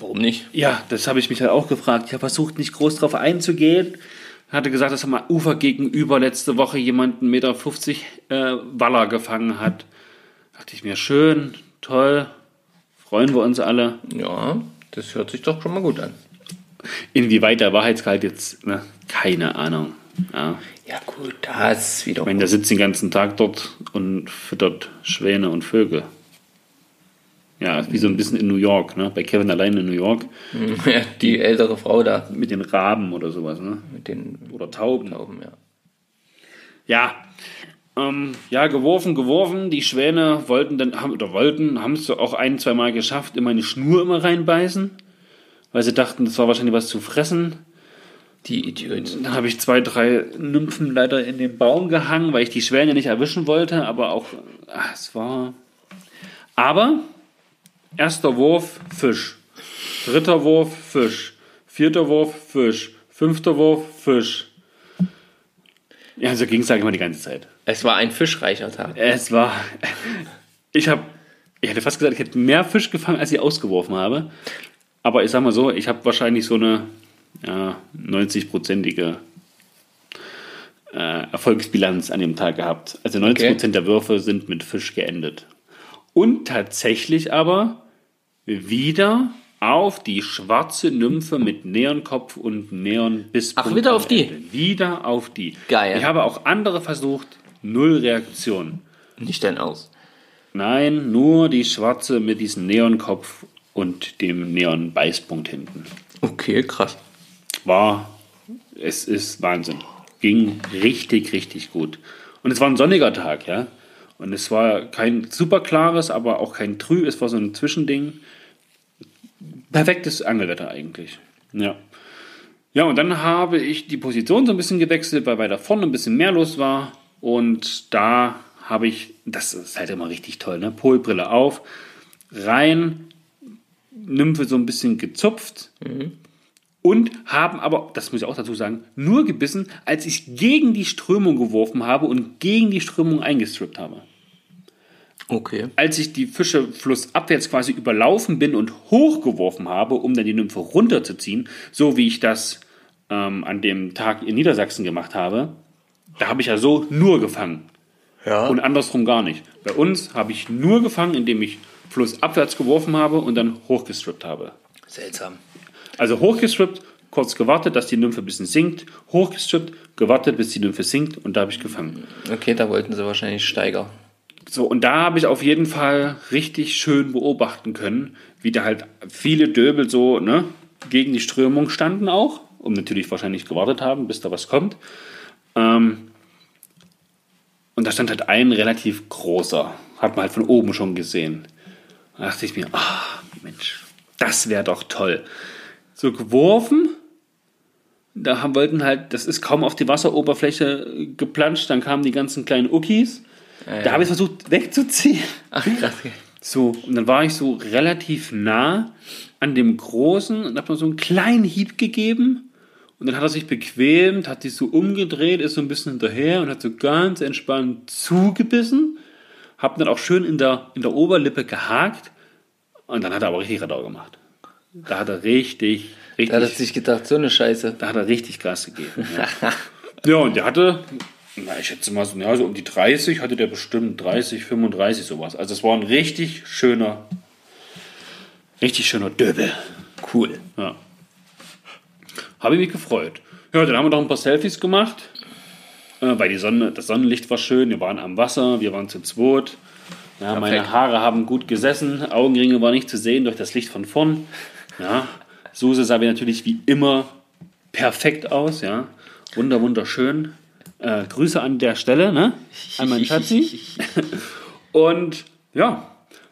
Warum nicht? ja, das habe ich mich halt auch gefragt. Ich habe versucht, nicht groß drauf einzugehen. Hatte gesagt, dass am Ufer gegenüber letzte Woche jemand 1,50 Meter äh, Waller gefangen hat. Dachte ich mir, schön, toll, freuen wir uns alle. Ja, das hört sich doch schon mal gut an. Inwieweit der Wahrheitsgehalt jetzt, ne? keine Ahnung. Ja. Ja, gut, das wieder. Ich meine, der sitzt den ganzen Tag dort und füttert Schwäne und Vögel. Ja, wie so ein bisschen in New York, ne? bei Kevin allein in New York, Ja, die ältere Frau da mit den Raben oder sowas. Ne? mit den Oder Tauben. Tauben, ja. Ja. Ähm, ja, geworfen, geworfen. Die Schwäne wollten dann, haben, oder wollten, haben es auch ein, zwei Mal geschafft, in meine Schnur immer reinbeißen, weil sie dachten, das war wahrscheinlich was zu fressen. Die Idioten. Dann habe ich zwei, drei Nymphen leider in den Baum gehangen, weil ich die Schwäne nicht erwischen wollte, aber auch, ach, es war. Aber, erster Wurf, Fisch. Dritter Wurf, Fisch. Vierter Wurf, Fisch. Fünfter Wurf, Fisch. Ja, so ging es eigentlich immer die ganze Zeit. Es war ein fischreicher Tag. Es war. Ich habe. Ich hätte fast gesagt, ich hätte mehr Fisch gefangen, als ich ausgeworfen habe. Aber ich sag mal so, ich habe wahrscheinlich so eine ja, 90-prozentige äh, Erfolgsbilanz an dem Tag gehabt. Also 90 Prozent der Würfe sind mit Fisch geendet. Und tatsächlich aber wieder auf die schwarze Nymphe mit Neonkopf und Neonbisspunkt. Ach, wieder auf die? Ende. Wieder auf die. Geil. Ich habe auch andere versucht, null Reaktion. Nicht dein Aus. Nein, nur die schwarze mit diesem Neonkopf und dem Neon-Beißpunkt hinten. Okay, krass. War, es ist Wahnsinn. Ging richtig, richtig gut. Und es war ein sonniger Tag, ja. Und es war kein super klares, aber auch kein trüb. Es war so ein Zwischending. Perfektes Angelwetter eigentlich. Ja. Ja, und dann habe ich die Position so ein bisschen gewechselt, weil weiter vorne ein bisschen mehr los war. Und da habe ich, das ist halt immer richtig toll, ne? Polbrille auf, rein, Nymphe so ein bisschen gezupft und haben aber, das muss ich auch dazu sagen, nur gebissen, als ich gegen die Strömung geworfen habe und gegen die Strömung eingestrippt habe. Okay. Als ich die Fische flussabwärts quasi überlaufen bin und hochgeworfen habe, um dann die Nymphe runterzuziehen, so wie ich das ähm, an dem Tag in Niedersachsen gemacht habe, da habe ich ja so nur gefangen. Ja. Und andersrum gar nicht. Bei uns habe ich nur gefangen, indem ich flussabwärts geworfen habe und dann hochgestrippt habe. Seltsam. Also hochgestrippt, kurz gewartet, dass die Nymphe ein bisschen sinkt, hochgestrippt, gewartet, bis die Nymphe sinkt und da habe ich gefangen. Okay, da wollten sie wahrscheinlich Steiger. So, und da habe ich auf jeden Fall richtig schön beobachten können, wie da halt viele Döbel so ne, gegen die Strömung standen auch und natürlich wahrscheinlich gewartet haben, bis da was kommt. Ähm, und da stand halt ein relativ großer, hat man halt von oben schon gesehen. Da dachte ich mir, ah, Mensch, das wäre doch toll. So geworfen, da haben, wollten halt, das ist kaum auf die Wasseroberfläche geplanscht, dann kamen die ganzen kleinen Uckis. Da habe ich versucht wegzuziehen. Ach, krass. So, und dann war ich so relativ nah an dem Großen und habe noch so einen kleinen Hieb gegeben. Und dann hat er sich bequemt, hat sich so umgedreht, ist so ein bisschen hinterher und hat so ganz entspannt zugebissen. Hab dann auch schön in der, in der Oberlippe gehakt. Und dann hat er aber richtig Radau gemacht. Da hat er richtig, richtig, Da hat er sich gedacht, so eine Scheiße. da hat er richtig Gas gegeben. Ja, ja und der hatte, na, ich schätze mal so, ja, so um die 30 hatte der bestimmt 30, 35 sowas. Also es war ein richtig schöner, richtig schöner Döbel. Cool. Ja. Habe ich mich gefreut. Ja, dann haben wir noch ein paar Selfies gemacht, äh, weil die Sonne, das Sonnenlicht war schön. Wir waren am Wasser, wir waren zu zweit. Ja, meine. Haare haben gut gesessen, Augenringe waren nicht zu sehen durch das Licht von vorn. Ja, Suse sah wie natürlich wie immer perfekt aus, ja. Wunder, wunderschön. Äh, Grüße an der Stelle, ne? An meinen Schatzi. Und ja,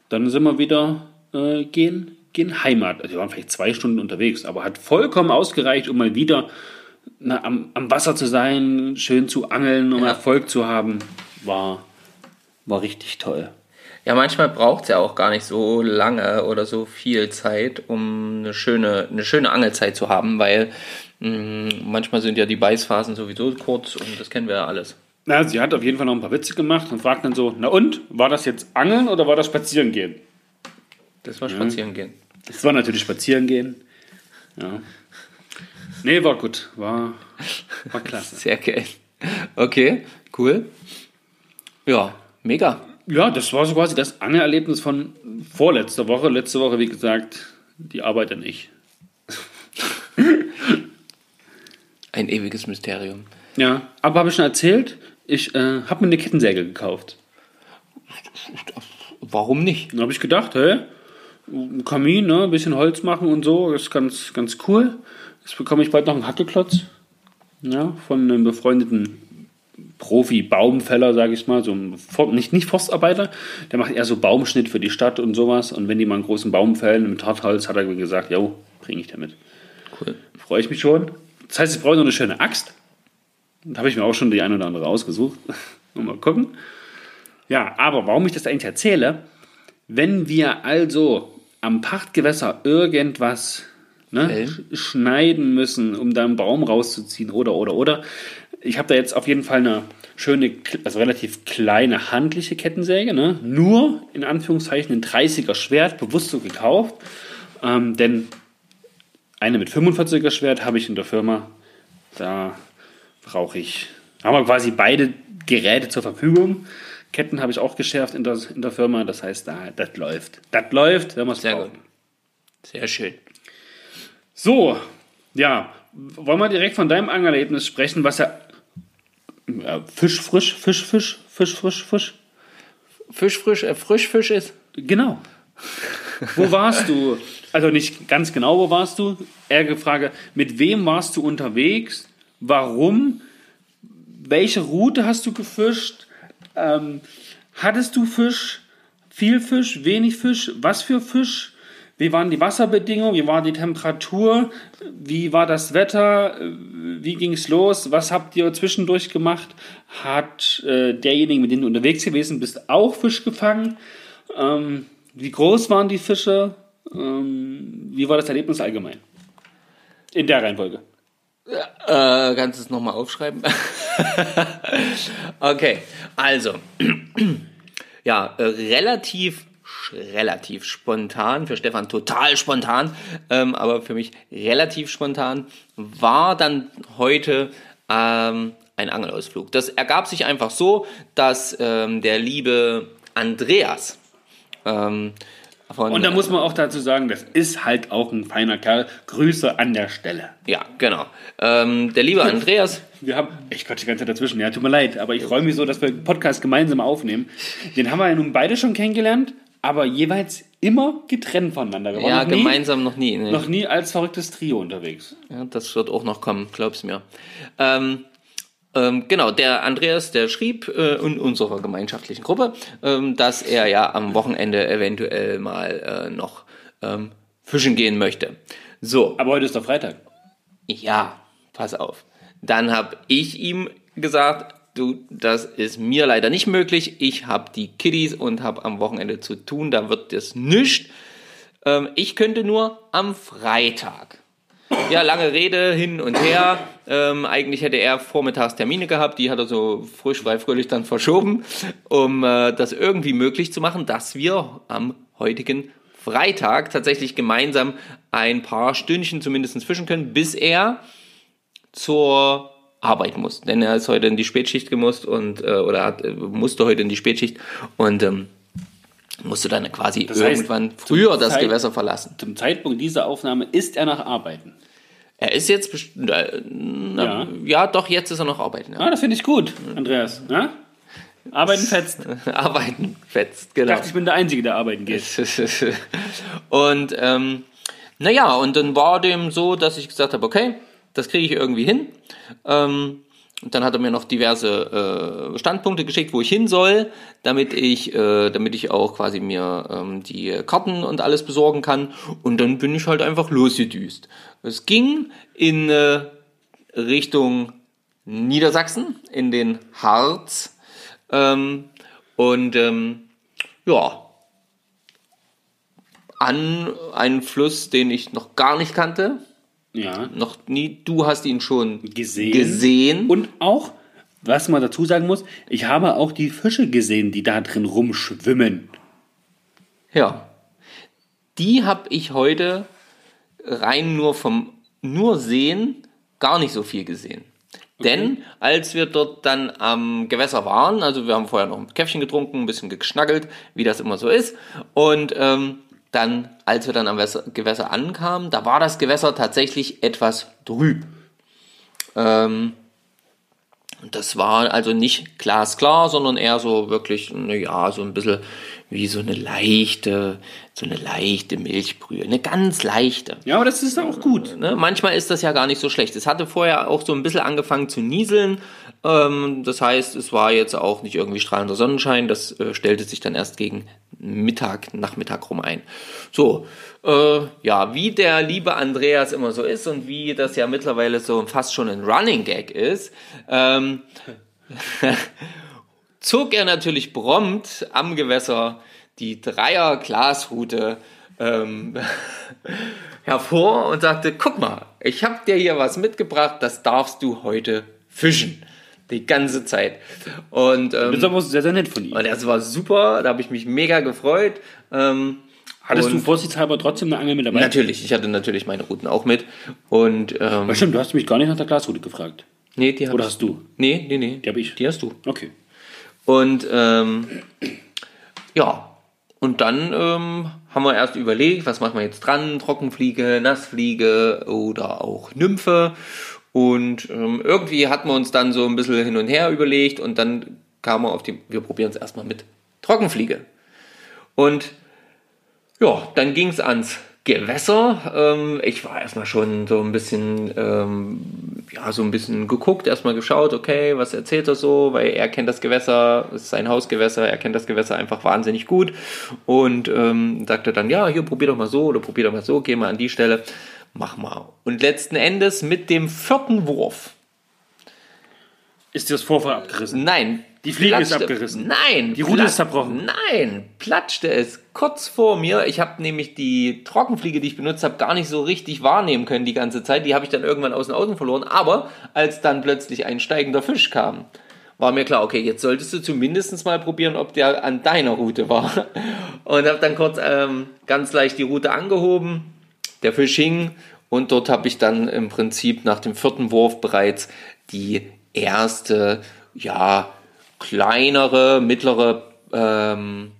dann sind wir wieder äh, gehen, gehen Heimat. Also wir waren vielleicht zwei Stunden unterwegs, aber hat vollkommen ausgereicht, um mal wieder na, am, am Wasser zu sein, schön zu angeln, um Ja. Erfolg zu haben. War, war richtig toll. Ja, manchmal braucht es ja auch gar nicht so lange oder so viel Zeit, um eine schöne, eine schöne Angelzeit zu haben, weil mh, manchmal sind ja die Beißphasen sowieso kurz und das kennen wir ja alles. Na, sie hat auf jeden Fall noch ein paar Witze gemacht und fragt dann so, na und, war das jetzt Angeln oder war das Spazieren gehen? Das war spazieren gehen. Es war natürlich Spazieren gehen. Ja. Nee, war gut. War, war klasse. Sehr geil. Okay, cool. Ja, mega. Ja, das war so quasi das Angelerlebnis von vorletzter Woche. Letzte Woche, wie gesagt, die Arbeit dann ich. Ein ewiges Mysterium. Ja, aber habe ich schon erzählt, ich äh, habe mir eine Kettensäge gekauft. Warum nicht? Dann habe ich gedacht, hä, ein Kamin, ne, ein bisschen Holz machen und so, das ist ganz, ganz cool. Jetzt bekomme ich bald noch einen Hackeklotz. Ja, von einem befreundeten Profi-Baumfäller, sage ich mal, so ein nicht, nicht Forstarbeiter, der macht eher so Baumschnitt für die Stadt und sowas. Und wenn die mal einen großen Baum fällen mit Hartholz, hat er gesagt, jo, bringe ich damit. Cool. Freue ich mich schon. Das heißt, ich brauche noch eine schöne Axt. Da habe ich mir auch schon die eine oder andere ausgesucht. mal gucken. Ja, aber warum ich das eigentlich erzähle, wenn wir also am Pachtgewässer irgendwas ne, schneiden müssen, um da einen Baum rauszuziehen oder, oder, oder. Ich habe da jetzt auf jeden Fall eine schöne, also relativ kleine handliche Kettensäge, ne? nur in Anführungszeichen ein 30er Schwert, bewusst so gekauft, ähm, denn eine mit 45er Schwert habe ich in der Firma, da brauche ich, haben wir quasi beide Geräte zur Verfügung. Ketten habe ich auch geschärft in der, in der Firma, das heißt, da, das läuft. Das läuft, wenn wir es Sehr brauchen. gut. Sehr schön. So, ja, wollen wir direkt von deinem Angerlebnis sprechen, was ja Fisch frisch, Fisch Fisch, Fisch frisch, Fisch. Fisch frisch, äh, Frischfisch ist. Genau. Wo warst du? Also nicht ganz genau, wo warst du? Eher gefragt, mit wem warst du unterwegs? Warum? Welche Route hast du gefischt? Ähm, hattest du Fisch? Viel Fisch? Wenig Fisch? Was für Fisch? Wie waren die Wasserbedingungen? Wie war die Temperatur? Wie war das Wetter? Wie ging es los? Was habt ihr zwischendurch gemacht? Hat äh, derjenige, mit dem du unterwegs gewesen bist, auch Fisch gefangen? Ähm, wie groß waren die Fische? Ähm, wie war das Erlebnis allgemein? In der Reihenfolge. Äh, kannst du es nochmal aufschreiben? okay, also. ja, äh, relativ, relativ spontan, für Stefan total spontan, ähm, aber für mich relativ spontan, war dann heute ähm, ein Angelausflug. Das ergab sich einfach so, dass ähm, der liebe Andreas ähm, von Und da muss man auch dazu sagen, das ist halt auch ein feiner Kerl. Grüße an der Stelle. ja, genau. Ähm, der liebe Andreas Wir haben, ich quatsch die ganze Zeit dazwischen, ja, tut mir leid, aber ich freue mich so, dass wir den Podcast gemeinsam aufnehmen. Den haben wir ja nun beide schon kennengelernt, aber jeweils immer getrennt voneinander. Wir Ja, noch nie, gemeinsam noch nie. Ne? noch nie als verrücktes Trio unterwegs. Ja, das wird auch noch kommen, glaub's mir. Ähm, ähm, genau, der Andreas, der schrieb äh, in unserer gemeinschaftlichen Gruppe, ähm, dass er ja am Wochenende eventuell mal äh, noch ähm, fischen gehen möchte. So, Aber heute ist doch Freitag. ja, pass auf. Dann habe ich ihm gesagt, du, das ist mir leider nicht möglich. Ich habe die Kiddies und habe am Wochenende zu tun, da wird das nichts. Ähm, ich könnte nur am Freitag. Ja, lange Rede hin und her. Ähm, eigentlich hätte er vormittags Termine gehabt, die hat er so frisch, frei, fröhlich dann verschoben, um äh, das irgendwie möglich zu machen, dass wir am heutigen Freitag tatsächlich gemeinsam ein paar Stündchen zumindest fischen können, bis er zur Arbeit muss. Denn er ist heute in die Spätschicht gemusst und äh, oder hat, äh, musste heute in die Spätschicht und ähm, musste dann quasi Das heißt, irgendwann früher das Zeit- Gewässer verlassen. Zum Zeitpunkt dieser Aufnahme ist er nach Arbeiten. Er ist jetzt äh, na, Ja. ja. doch, jetzt ist er noch arbeiten. Ja. Ah, das finde ich gut, Andreas. Ja? Arbeiten fetzt. Ich arbeiten fetzt, genau. dachte, ich bin der Einzige, der arbeiten geht. und ähm, naja, und dann war dem so, dass ich gesagt habe, okay, das kriege ich irgendwie hin. Ähm, und dann hat er mir noch diverse äh, Standpunkte geschickt, wo ich hin soll, damit ich, äh, damit ich auch quasi mir ähm, die Karten und alles besorgen kann. Und dann bin ich halt einfach losgedüst. Es ging in äh, Richtung Niedersachsen, in den Harz. Ähm, und ähm, ja, an einen Fluss, den ich noch gar nicht kannte. Ja. Noch nie. Du hast ihn schon Gesehen. gesehen. Und auch, was man dazu sagen muss, ich habe auch die Fische gesehen, die da drin rumschwimmen. Ja. Die habe ich heute rein nur vom nur sehen gar nicht so viel gesehen. Denn als wir dort dann am Gewässer waren, also wir haben vorher noch ein Käffchen getrunken, ein bisschen geschnackelt, wie das immer so ist. Und ähm, dann, als wir dann am Wässer, Gewässer ankamen, da war das Gewässer tatsächlich etwas trüb. Ähm, und das war also nicht glasklar, sondern eher so wirklich, naja, so ein bisschen wie so eine leichte, so eine leichte Milchbrühe, eine ganz leichte. Ja, aber das ist auch gut. Ne? Manchmal ist das ja gar nicht so schlecht. Es hatte vorher auch so ein bisschen angefangen zu nieseln. Ähm, das heißt, es war jetzt auch nicht irgendwie strahlender Sonnenschein. Das äh, stellte sich dann erst gegen Mittag, Nachmittag rum ein. So, äh, ja, wie der liebe Andreas immer so ist und wie das ja mittlerweile so fast schon ein Running Gag ist, ähm, zog er natürlich prompt am Gewässer die Dreier Glasrute ähm, hervor und sagte, guck mal, ich habe dir hier was mitgebracht, das darfst du heute fischen. Die ganze Zeit. Und, ähm, Das ist aber sehr, sehr nett von ihm. und das war super, da habe ich mich mega gefreut. Ähm, Hattest du vorsichtshalber trotzdem eine Angel mit dabei? Natürlich, ich hatte natürlich meine Routen auch mit. Und, ähm, Aber stimmt, du hast mich gar nicht nach der Glasroute gefragt. nee, die hab Oder ich- hast du? Nee, nee, nee. Die hab ich. Die hast du. Okay. Und ähm, ja, und dann ähm, haben wir erst überlegt, was machen wir jetzt dran? Trockenfliege, Nassfliege oder auch Nymphe. Und ähm, irgendwie hatten wir uns dann so ein bisschen hin und her überlegt und dann kamen wir auf die, wir probieren es erstmal mit Trockenfliege. Und ja, dann ging es ans Gewässer. Ähm, ich war erstmal schon so ein bisschen, ähm, ja, so ein bisschen geguckt, erstmal geschaut, okay, was erzählt er so, weil er kennt das Gewässer, es ist sein Hausgewässer, er kennt das Gewässer einfach wahnsinnig gut und ähm, sagte dann, ja, hier probier doch mal so oder probier doch mal so, geh mal an die Stelle, mach mal. Und letzten Endes mit dem vierten Wurf, Ist dir das Vorfall abgerissen? nein, Die Fliege ist platschte- abgerissen. Nein, Die Rute ist zerbrochen. Nein, platschte es kurz vor mir. Ich habe nämlich die Trockenfliege, die ich benutzt habe, gar nicht so richtig wahrnehmen können die ganze Zeit. Die habe ich dann irgendwann aus den Augen verloren. Aber als dann plötzlich ein steigender Fisch kam, war mir klar, okay, jetzt solltest du zumindest mal probieren, ob der an deiner Route war. Und habe dann kurz ähm, ganz leicht die Route angehoben. Der Fisch hing und dort habe ich dann im Prinzip nach dem vierten Wurf bereits die erste, ja, kleinere, mittlere ähm,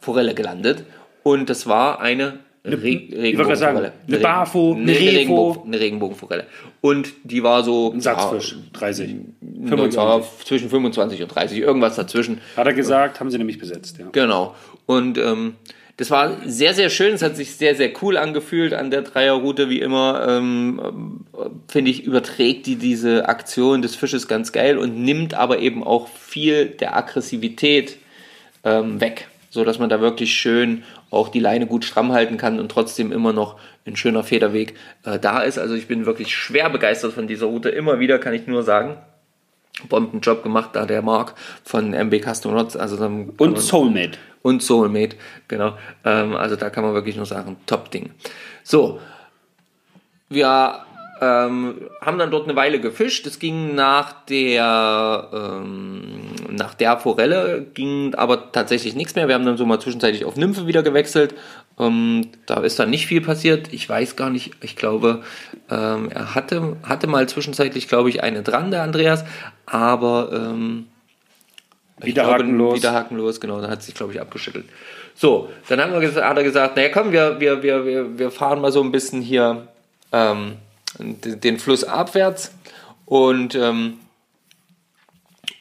Forelle gelandet. Und das war eine sagen, Regenbogenforelle. eine Bafo, eine eine, Refo. Regenbogen, eine Regenbogenforelle. Und die war so Ein Satzfisch, 30. Ja, 25. ja, zwischen 25 und 30, irgendwas dazwischen. Hat er gesagt, haben sie nämlich besetzt, ja. Genau. Und ähm, das war sehr, sehr schön. Es hat sich sehr, sehr cool angefühlt an der Dreierroute, wie immer. Ähm, ähm, Finde ich, überträgt die diese Aktion des Fisches ganz geil und nimmt aber eben auch viel der Aggressivität ähm, weg, so dass man da wirklich schön auch die Leine gut stramm halten kann und trotzdem immer noch ein schöner Federweg äh, da ist. Also ich bin wirklich schwer begeistert von dieser Route. Immer wieder kann ich nur sagen. Bombenjob gemacht, da der Mark von MB Custom Rods. Also dann Und man- Soulmate. und Soulmate, genau. Ähm, also da kann man wirklich nur sagen, Top-Ding. So, wir ähm, haben dann dort eine Weile gefischt. Es ging nach der ähm, nach der Forelle ging aber tatsächlich nichts mehr. Wir haben dann so mal zwischenzeitlich auf Nymphe wieder gewechselt. Ähm, da ist dann nicht viel passiert. Ich weiß gar nicht. Ich glaube, ähm, er hatte hatte mal zwischenzeitlich, glaube ich, eine dran, der Andreas. Aber ähm, Wieder glaube, hakenlos. Wieder hakenlos, genau. Da hat sich, glaube ich, abgeschüttelt. So, dann haben wir gesagt, hat er gesagt, naja, komm, wir, wir, wir, wir, wir fahren mal so ein bisschen hier ähm, den, Fluss abwärts und ähm,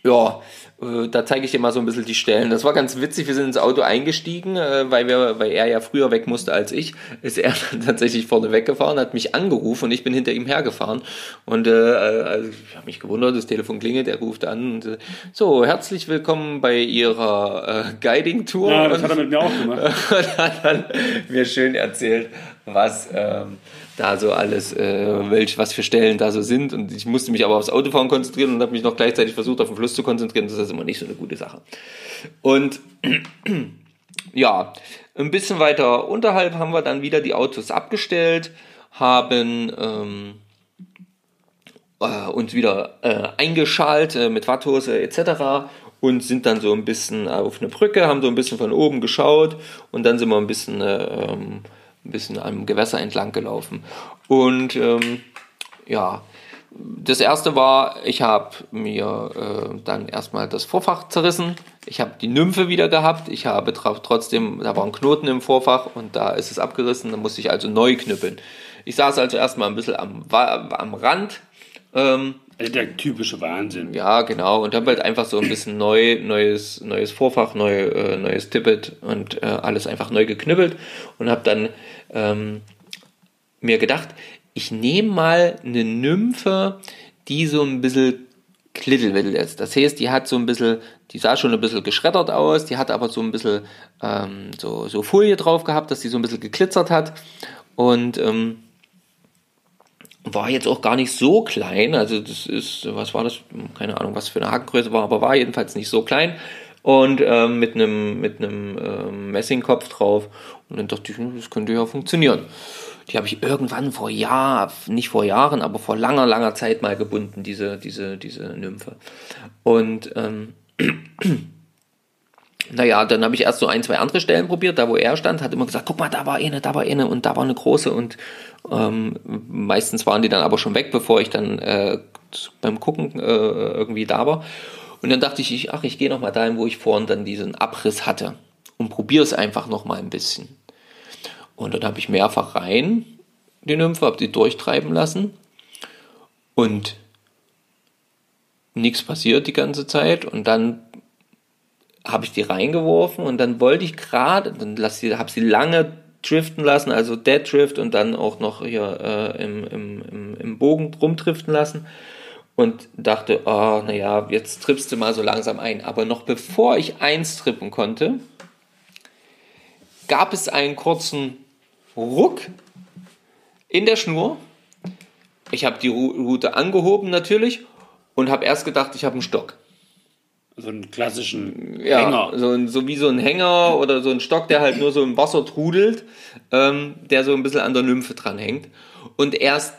ja, äh, da zeige ich dir mal so ein bisschen die Stellen. Das war ganz witzig. Wir sind ins Auto eingestiegen, äh, weil, wir, weil er ja früher weg musste als ich. Ist er dann tatsächlich vorne weggefahren, hat mich angerufen und ich bin hinter ihm hergefahren. Und äh, also ich habe mich gewundert, das Telefon klingelt, er ruft an. Und, äh, so, herzlich willkommen bei Ihrer äh, Guiding-Tour. Ja, das hat er mit mir auch gemacht. und hat dann mir schön erzählt, was ähm, da so alles, äh, welch, was für Stellen da so sind. Und ich musste mich aber aufs Autofahren konzentrieren und habe mich noch gleichzeitig versucht, auf den Fluss zu konzentrieren. Das ist immer nicht so eine gute Sache. Und ja, ein bisschen weiter unterhalb haben wir dann wieder die Autos abgestellt, haben ähm, äh, uns wieder äh, eingeschalt äh, mit Watthose etc. und sind dann so ein bisschen auf eine Brücke, haben so ein bisschen von oben geschaut und dann sind wir ein bisschen, äh, ähm, ein bisschen am Gewässer entlang gelaufen. Und ähm, ja, das erste war, ich habe mir äh, dann erstmal das Vorfach zerrissen. Ich habe die Nymphe wieder gehabt. Ich habe trotzdem, da war ein Knoten im Vorfach und da ist es abgerissen. Da musste ich also neu knüppeln. Ich saß also erstmal ein bisschen am, am Rand. Ähm, Also der typische Wahnsinn. ja, genau. Und habe halt einfach so ein bisschen neu, neues, neues Vorfach, neu, äh, neues Tippet und äh, alles einfach neu geknüppelt und habe dann ähm, mir gedacht, ich nehme mal eine Nymphe, die so ein bisschen klittelwittel ist. Das heißt, die hat so ein bisschen, die sah schon ein bisschen geschreddert aus, die hat aber so ein bisschen ähm, so, so Folie drauf gehabt, dass die so ein bisschen geglitzert hat. Und ähm, war jetzt auch gar nicht so klein. Also das ist, was war das? Keine Ahnung, was für eine Hakengröße war, aber war jedenfalls nicht so klein. und ähm, mit einem mit einem ähm, Messingkopf drauf. Und dann dachte ich, hm, das könnte ja funktionieren. Die habe ich irgendwann vor Jahren, nicht vor Jahren, aber vor langer, langer Zeit mal gebunden, diese, diese, diese Nymphe. Und ähm, naja, dann habe ich erst so ein, zwei andere Stellen probiert, da wo er stand, hat immer gesagt, guck mal, da war eine, da war eine und da war eine große und ähm, meistens waren die dann aber schon weg, bevor ich dann äh, beim Gucken äh, irgendwie da war. Und dann dachte ich, ach, ich gehe nochmal dahin, wo ich vorhin dann diesen Abriss hatte und probiere es einfach nochmal ein bisschen. Und dann habe ich mehrfach rein die Nymphe, habe die durchtreiben lassen und nichts passiert die ganze Zeit und dann habe ich die reingeworfen und dann wollte ich gerade, dann habe sie lange driften lassen, also Dead Drift und dann auch noch hier äh, im, im, im Bogen rumdriften lassen und dachte, oh, naja, jetzt trippst du mal so langsam ein. Aber noch bevor ich eins trippen konnte, gab es einen kurzen Ruck in der Schnur. Ich habe die Route angehoben natürlich und habe erst gedacht, ich habe einen Stock. So einen klassischen Ja, Hänger. so, ein, so wie so ein Hänger oder so ein Stock, der halt nur so im Wasser trudelt, ähm, der so ein bisschen an der Nymphe dran hängt. Und erst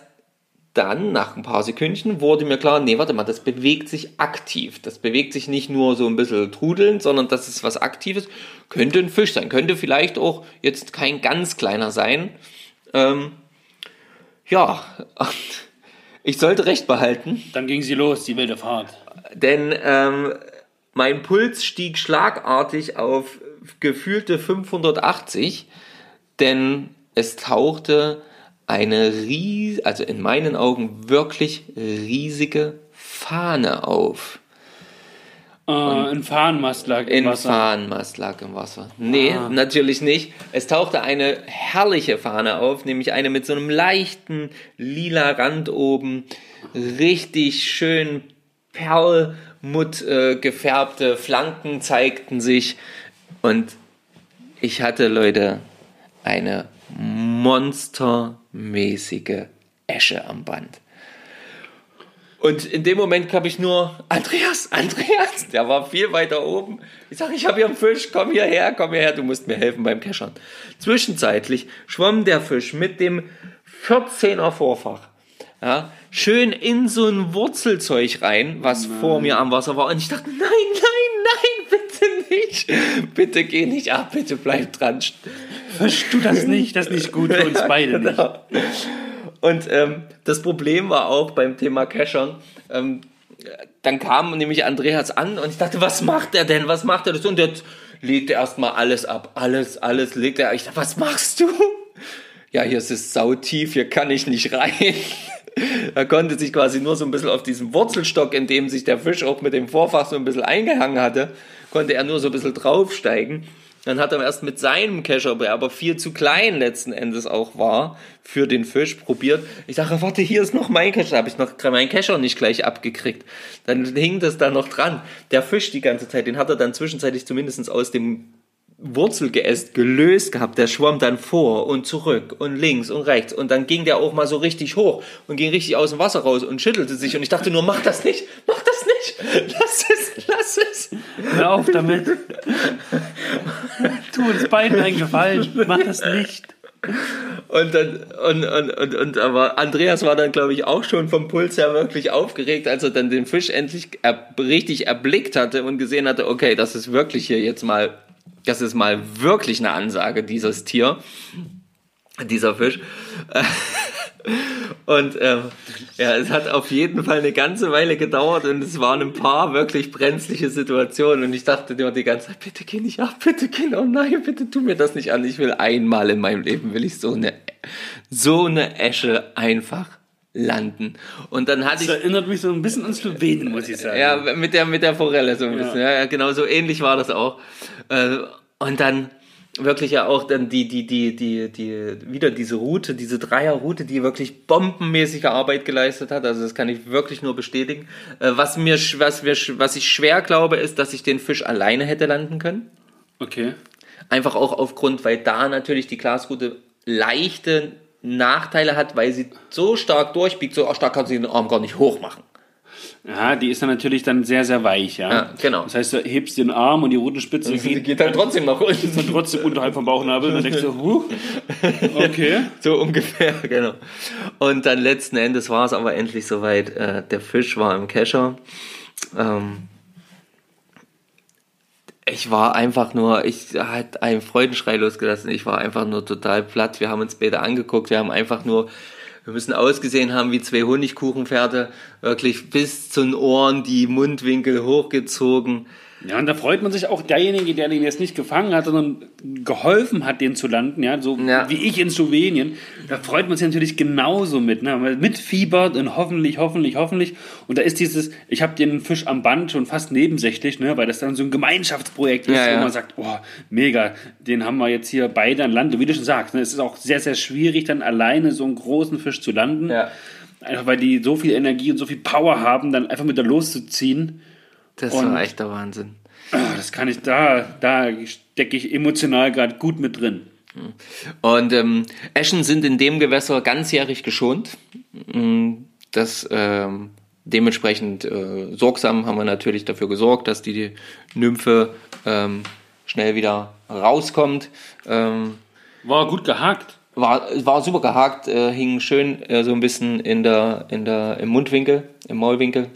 dann, nach ein paar Sekündchen, wurde mir klar, nee, warte mal, das bewegt sich aktiv. Das bewegt sich nicht nur so ein bisschen trudelnd, sondern das ist was Aktives. Könnte ein Fisch sein, könnte vielleicht auch jetzt kein ganz kleiner sein. Ähm, ja, ich sollte recht behalten. Dann ging sie los, die wilde Fahrt. Denn ähm, mein Puls stieg schlagartig auf gefühlte 580, denn es tauchte eine ries also in meinen Augen wirklich riesige Fahne auf. Äh, ein Fahnenmast lag im Wasser. Fahnenmast lag im Wasser. Nee, Ah. natürlich nicht. Es tauchte eine herrliche Fahne auf, nämlich eine mit so einem leichten lila Rand oben. Richtig schön Perlmutt äh, gefärbte Flanken zeigten sich. Und ich hatte, Leute, eine monstermäßige Esche am Band. Und in dem Moment habe ich nur, Andreas, Andreas, der war viel weiter oben. Ich sage, ich habe hier einen Fisch, komm hierher, komm hierher, du musst mir helfen beim Keschern. Zwischenzeitlich schwamm der Fisch mit dem 14er Vorfach. Ja, schön in so ein Wurzelzeug rein, was vor mir am Wasser war. Und ich dachte, nein, nein, nein, bitte nicht. Bitte geh nicht ab, bitte bleib dran. Tu das nicht, das ist nicht gut für uns beide nicht. Genau. Und ähm, das Problem war auch beim Thema Cachern, ähm, dann kam nämlich Andreas an und ich dachte, was macht er denn? Was macht er das? Und jetzt legte erstmal alles ab. Alles, alles legt er. Ich dachte, was machst du? Ja, hier ist es sautief, hier kann ich nicht rein. Er konnte sich quasi nur so ein bisschen auf diesen Wurzelstock, in dem sich der Fisch auch mit dem Vorfach so ein bisschen eingehangen hatte, konnte er nur so ein bisschen draufsteigen. Dann hat er erst mit seinem Kescher, der aber viel zu klein letzten Endes auch war, für den Fisch probiert. Ich dachte, warte, hier ist noch mein Kescher. Habe ich noch meinen Kescher nicht gleich abgekriegt. Dann hing das da noch dran. Der Fisch die ganze Zeit, den hat er dann zwischenzeitlich zumindest aus dem Wurzelgeäst gelöst gehabt. Der schwamm dann vor und zurück und links und rechts. Und dann ging der auch mal so richtig hoch und ging richtig aus dem Wasser raus und schüttelte sich. Und ich dachte nur, mach das nicht, mach das nicht. Lass es, lass es. Hör auf damit. tu uns beiden einen Gefallen. Mach das nicht. Und dann, und, und, und, und aber Andreas war dann, glaube ich, auch schon vom Puls her wirklich aufgeregt, als er dann den Fisch endlich er, richtig erblickt hatte und gesehen hatte, okay, das ist wirklich hier jetzt mal, das ist mal wirklich eine Ansage, dieses Tier, dieser Fisch. Und ähm, ja, es hat auf jeden Fall eine ganze Weile gedauert und es waren ein paar wirklich brenzliche Situationen und ich dachte immer die ganze Zeit, bitte geh nicht ab, bitte geh, oh nein, bitte tu mir das nicht an. Ich will einmal in meinem Leben, will ich so eine, so eine Esche einfach landen. Und dann hatte Das ich, erinnert mich so ein bisschen an Slowenien, muss ich sagen. ja, mit der, mit der Forelle so ein bisschen. Ja, ja genau so ähnlich war das auch. Äh, Und dann wirklich ja auch dann die, die, die, die, die, wieder diese Route, diese Dreierroute, die wirklich bombenmäßige Arbeit geleistet hat. Also das kann ich wirklich nur bestätigen. Äh, Was mir, was sch- was ich schwer glaube, ist, dass ich den Fisch alleine hätte landen können. Okay. Einfach auch aufgrund, weil da natürlich die Glasroute leichte Nachteile hat, weil sie so stark durchbiegt, so stark kann sie den Arm gar nicht hoch machen. Ja, die ist dann natürlich dann sehr, sehr weich, ja. Ja, genau. Das heißt, du hebst den Arm und die Rutenspitze Die geht geht dann trotzdem nach unten. dann trotzdem unterhalb vom Bauchnabel. Und dann denkst du, huh, okay. So ungefähr, genau. Und dann letzten Endes war es aber endlich soweit. Äh, der Fisch war im Kescher. Ähm, ich war einfach nur, ich hat einen Freudenschrei losgelassen. Ich war einfach nur total platt. Wir haben uns beide angeguckt. Wir haben einfach nur, wir müssen ausgesehen haben wie zwei Honigkuchenpferde. Wirklich bis zu den Ohren, die Mundwinkel hochgezogen. Ja, und da freut man sich auch derjenige, der den jetzt nicht gefangen hat, sondern geholfen hat, den zu landen, ja, so Ja. wie ich in Slowenien. Da freut man sich natürlich genauso mit, ne? Mitfiebert und hoffentlich, hoffentlich, hoffentlich. Und da ist dieses, ich habe den Fisch am Band schon fast nebensächlich, ne? Weil das dann so ein Gemeinschaftsprojekt ist, Ja, ja. wo man sagt, oh, mega, den haben wir jetzt hier beide an Land. Und Wie du schon sagst, ne? es ist auch sehr, sehr schwierig, dann alleine so einen großen Fisch zu landen. Ja. Einfach weil die so viel Energie und so viel Power haben, dann einfach mit da loszuziehen. Das Und- war echt der Wahnsinn. Ah, Das kann ich, da, da stecke ich emotional gerade gut mit drin. Und ähm, Eschen sind in dem Gewässer ganzjährig geschont. Mm, Das ähm, dementsprechend äh, sorgsam haben wir natürlich dafür gesorgt, dass die Nymphe ähm, schnell wieder rauskommt. Ähm, War gut gehakt. war, war super gehakt, äh, hing schön äh, so ein bisschen in der, in der, im Mundwinkel, im Maulwinkel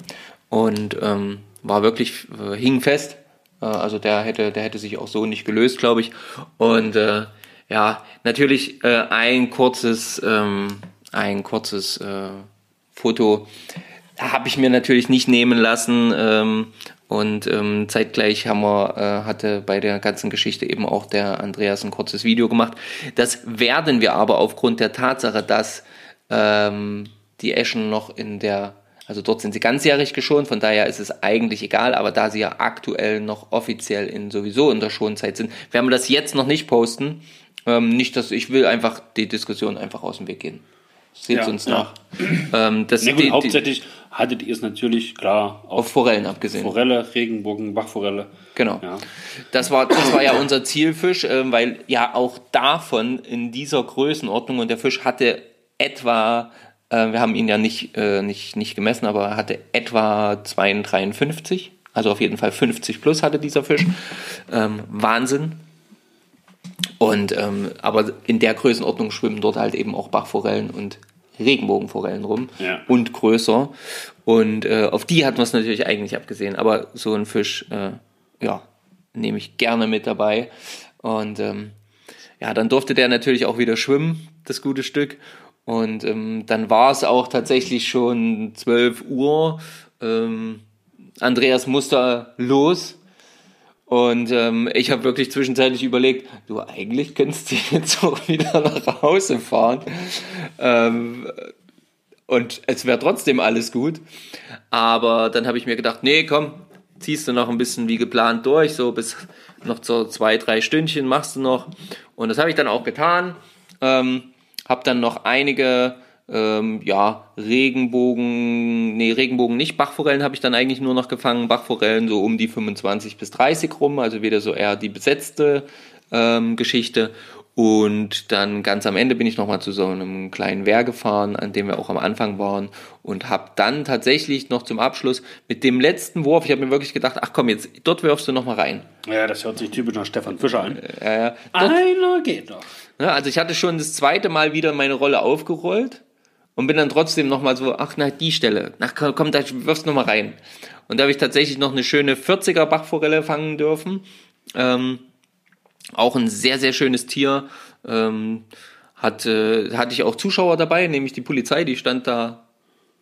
und ähm, war wirklich, äh, hing fest. Äh, also der hätte, der hätte sich auch so nicht gelöst, glaube ich. Und äh, ja, natürlich äh, ein kurzes, ähm, ein kurzes äh, Foto habe ich mir natürlich nicht nehmen lassen. Ähm, und ähm, zeitgleich haben wir, äh, hatte bei der ganzen Geschichte eben auch der Andreas ein kurzes Video gemacht. Das werden wir aber aufgrund der Tatsache, dass ähm, die Eschen noch in der, also dort sind sie ganzjährig geschont, von daher ist es eigentlich egal, aber da sie ja aktuell noch offiziell in sowieso in der Schonzeit sind, werden wir das jetzt noch nicht posten. Ähm, nicht, dass ich will einfach die Diskussion einfach aus dem Weg gehen. Seht Ja, uns ja. nach. Ähm, das, Na gut, die, hauptsächlich hattet ihr es natürlich klar auf auf Forellen abgesehen. Forelle, Regenbogen, Bachforelle. Genau. Ja. Das war, das war ja unser Zielfisch, ähm, weil ja auch davon in dieser Größenordnung und der Fisch hatte etwa, äh, wir haben ihn ja nicht, äh, nicht, nicht gemessen, aber er hatte etwa 2,53. Also auf jeden Fall 50 plus hatte dieser Fisch. Ähm, Wahnsinn. Und ähm, aber in der Größenordnung schwimmen dort halt eben auch Bachforellen und Regenbogenforellen rum Ja. und größer. Und äh, auf die hat man es natürlich eigentlich abgesehen. Aber so ein Fisch, äh, ja, nehme ich gerne mit dabei. Und ähm, ja, dann durfte der natürlich auch wieder schwimmen, das gute Stück. Und ähm, dann war es auch tatsächlich schon 12 Uhr. Ähm, Andreas musste los. Und ähm, ich habe wirklich zwischenzeitlich überlegt, du eigentlich könntest du jetzt auch wieder nach Hause fahren. Ähm, und es wäre trotzdem alles gut. Aber dann habe ich mir gedacht, nee, komm, ziehst du noch ein bisschen wie geplant durch, so bis noch so zwei, drei Stündchen machst du noch. Und das habe ich dann auch getan. Ähm, habe dann noch einige, ähm, ja, Regenbogen, nee, Regenbogen nicht, Bachforellen habe ich dann eigentlich nur noch gefangen. Bachforellen so um die 25 bis 30 rum, also wieder so eher die besetzte ähm, Geschichte. Und dann ganz am Ende bin ich nochmal zu so einem kleinen Wehr gefahren, an dem wir auch am Anfang waren und habe dann tatsächlich noch zum Abschluss mit dem letzten Wurf, ich habe mir wirklich gedacht, ach komm, jetzt dort wirfst du nochmal rein. Ja, das hört sich typisch nach Stefan Fischer an. Äh, Einer geht doch. Ja, also ich hatte schon das zweite Mal wieder meine Rolle aufgerollt und bin dann trotzdem nochmal so, ach na, die Stelle, ach komm, da wirfst du nochmal rein. Und da habe ich tatsächlich noch eine schöne 40er Bachforelle fangen dürfen. Ähm, auch ein sehr, sehr schönes Tier. Ähm, hat, äh, hatte ich auch Zuschauer dabei, nämlich die Polizei, die stand da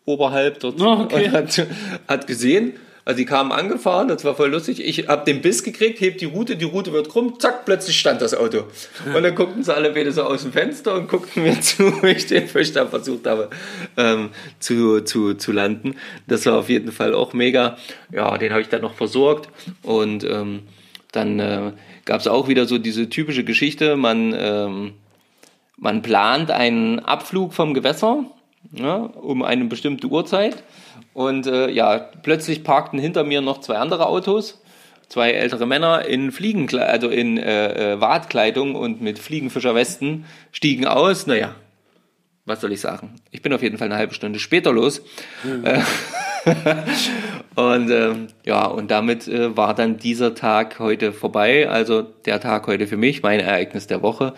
oberhalb dort Ah, okay. und hat, hat gesehen. Also die kamen angefahren, das war voll lustig. Ich habe den Biss gekriegt, heb die Route, die Route wird krumm, zack, plötzlich stand das Auto. Und dann guckten sie alle beide so aus dem Fenster und guckten mir zu, wie ich den Fisch da versucht habe ähm, zu, zu, zu landen. Das war auf jeden Fall auch mega. Ja, den habe ich dann noch versorgt und ähm, dann äh, gab es auch wieder so diese typische Geschichte, man, ähm, man plant einen Abflug vom Gewässer ja, um eine bestimmte Uhrzeit und äh, ja, plötzlich parkten hinter mir noch zwei andere Autos, zwei ältere Männer in Fliegenkleidung, also in äh, äh, Wartkleidung und mit Fliegenfischerwesten stiegen aus. Naja, was soll ich sagen? Ich bin auf jeden Fall eine halbe Stunde später los. Äh, und ähm, ja, und damit äh, war dann dieser Tag heute vorbei. Also der Tag heute für mich, mein Ereignis der Woche.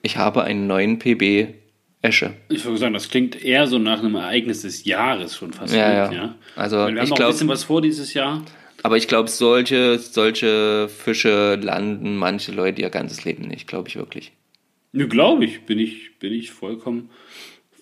Ich habe einen neuen PB Esche. Ich würde sagen, das klingt eher so nach einem Ereignis des Jahres schon fast. Ja, gut, ja. Also, Weil wir haben ich glaub- ein bisschen was vor dieses Jahr. Aber ich glaube, solche, solche Fische landen manche Leute ihr ganzes Leben nicht, glaube ich wirklich. Ne, glaube ich, bin ich, bin ich vollkommen,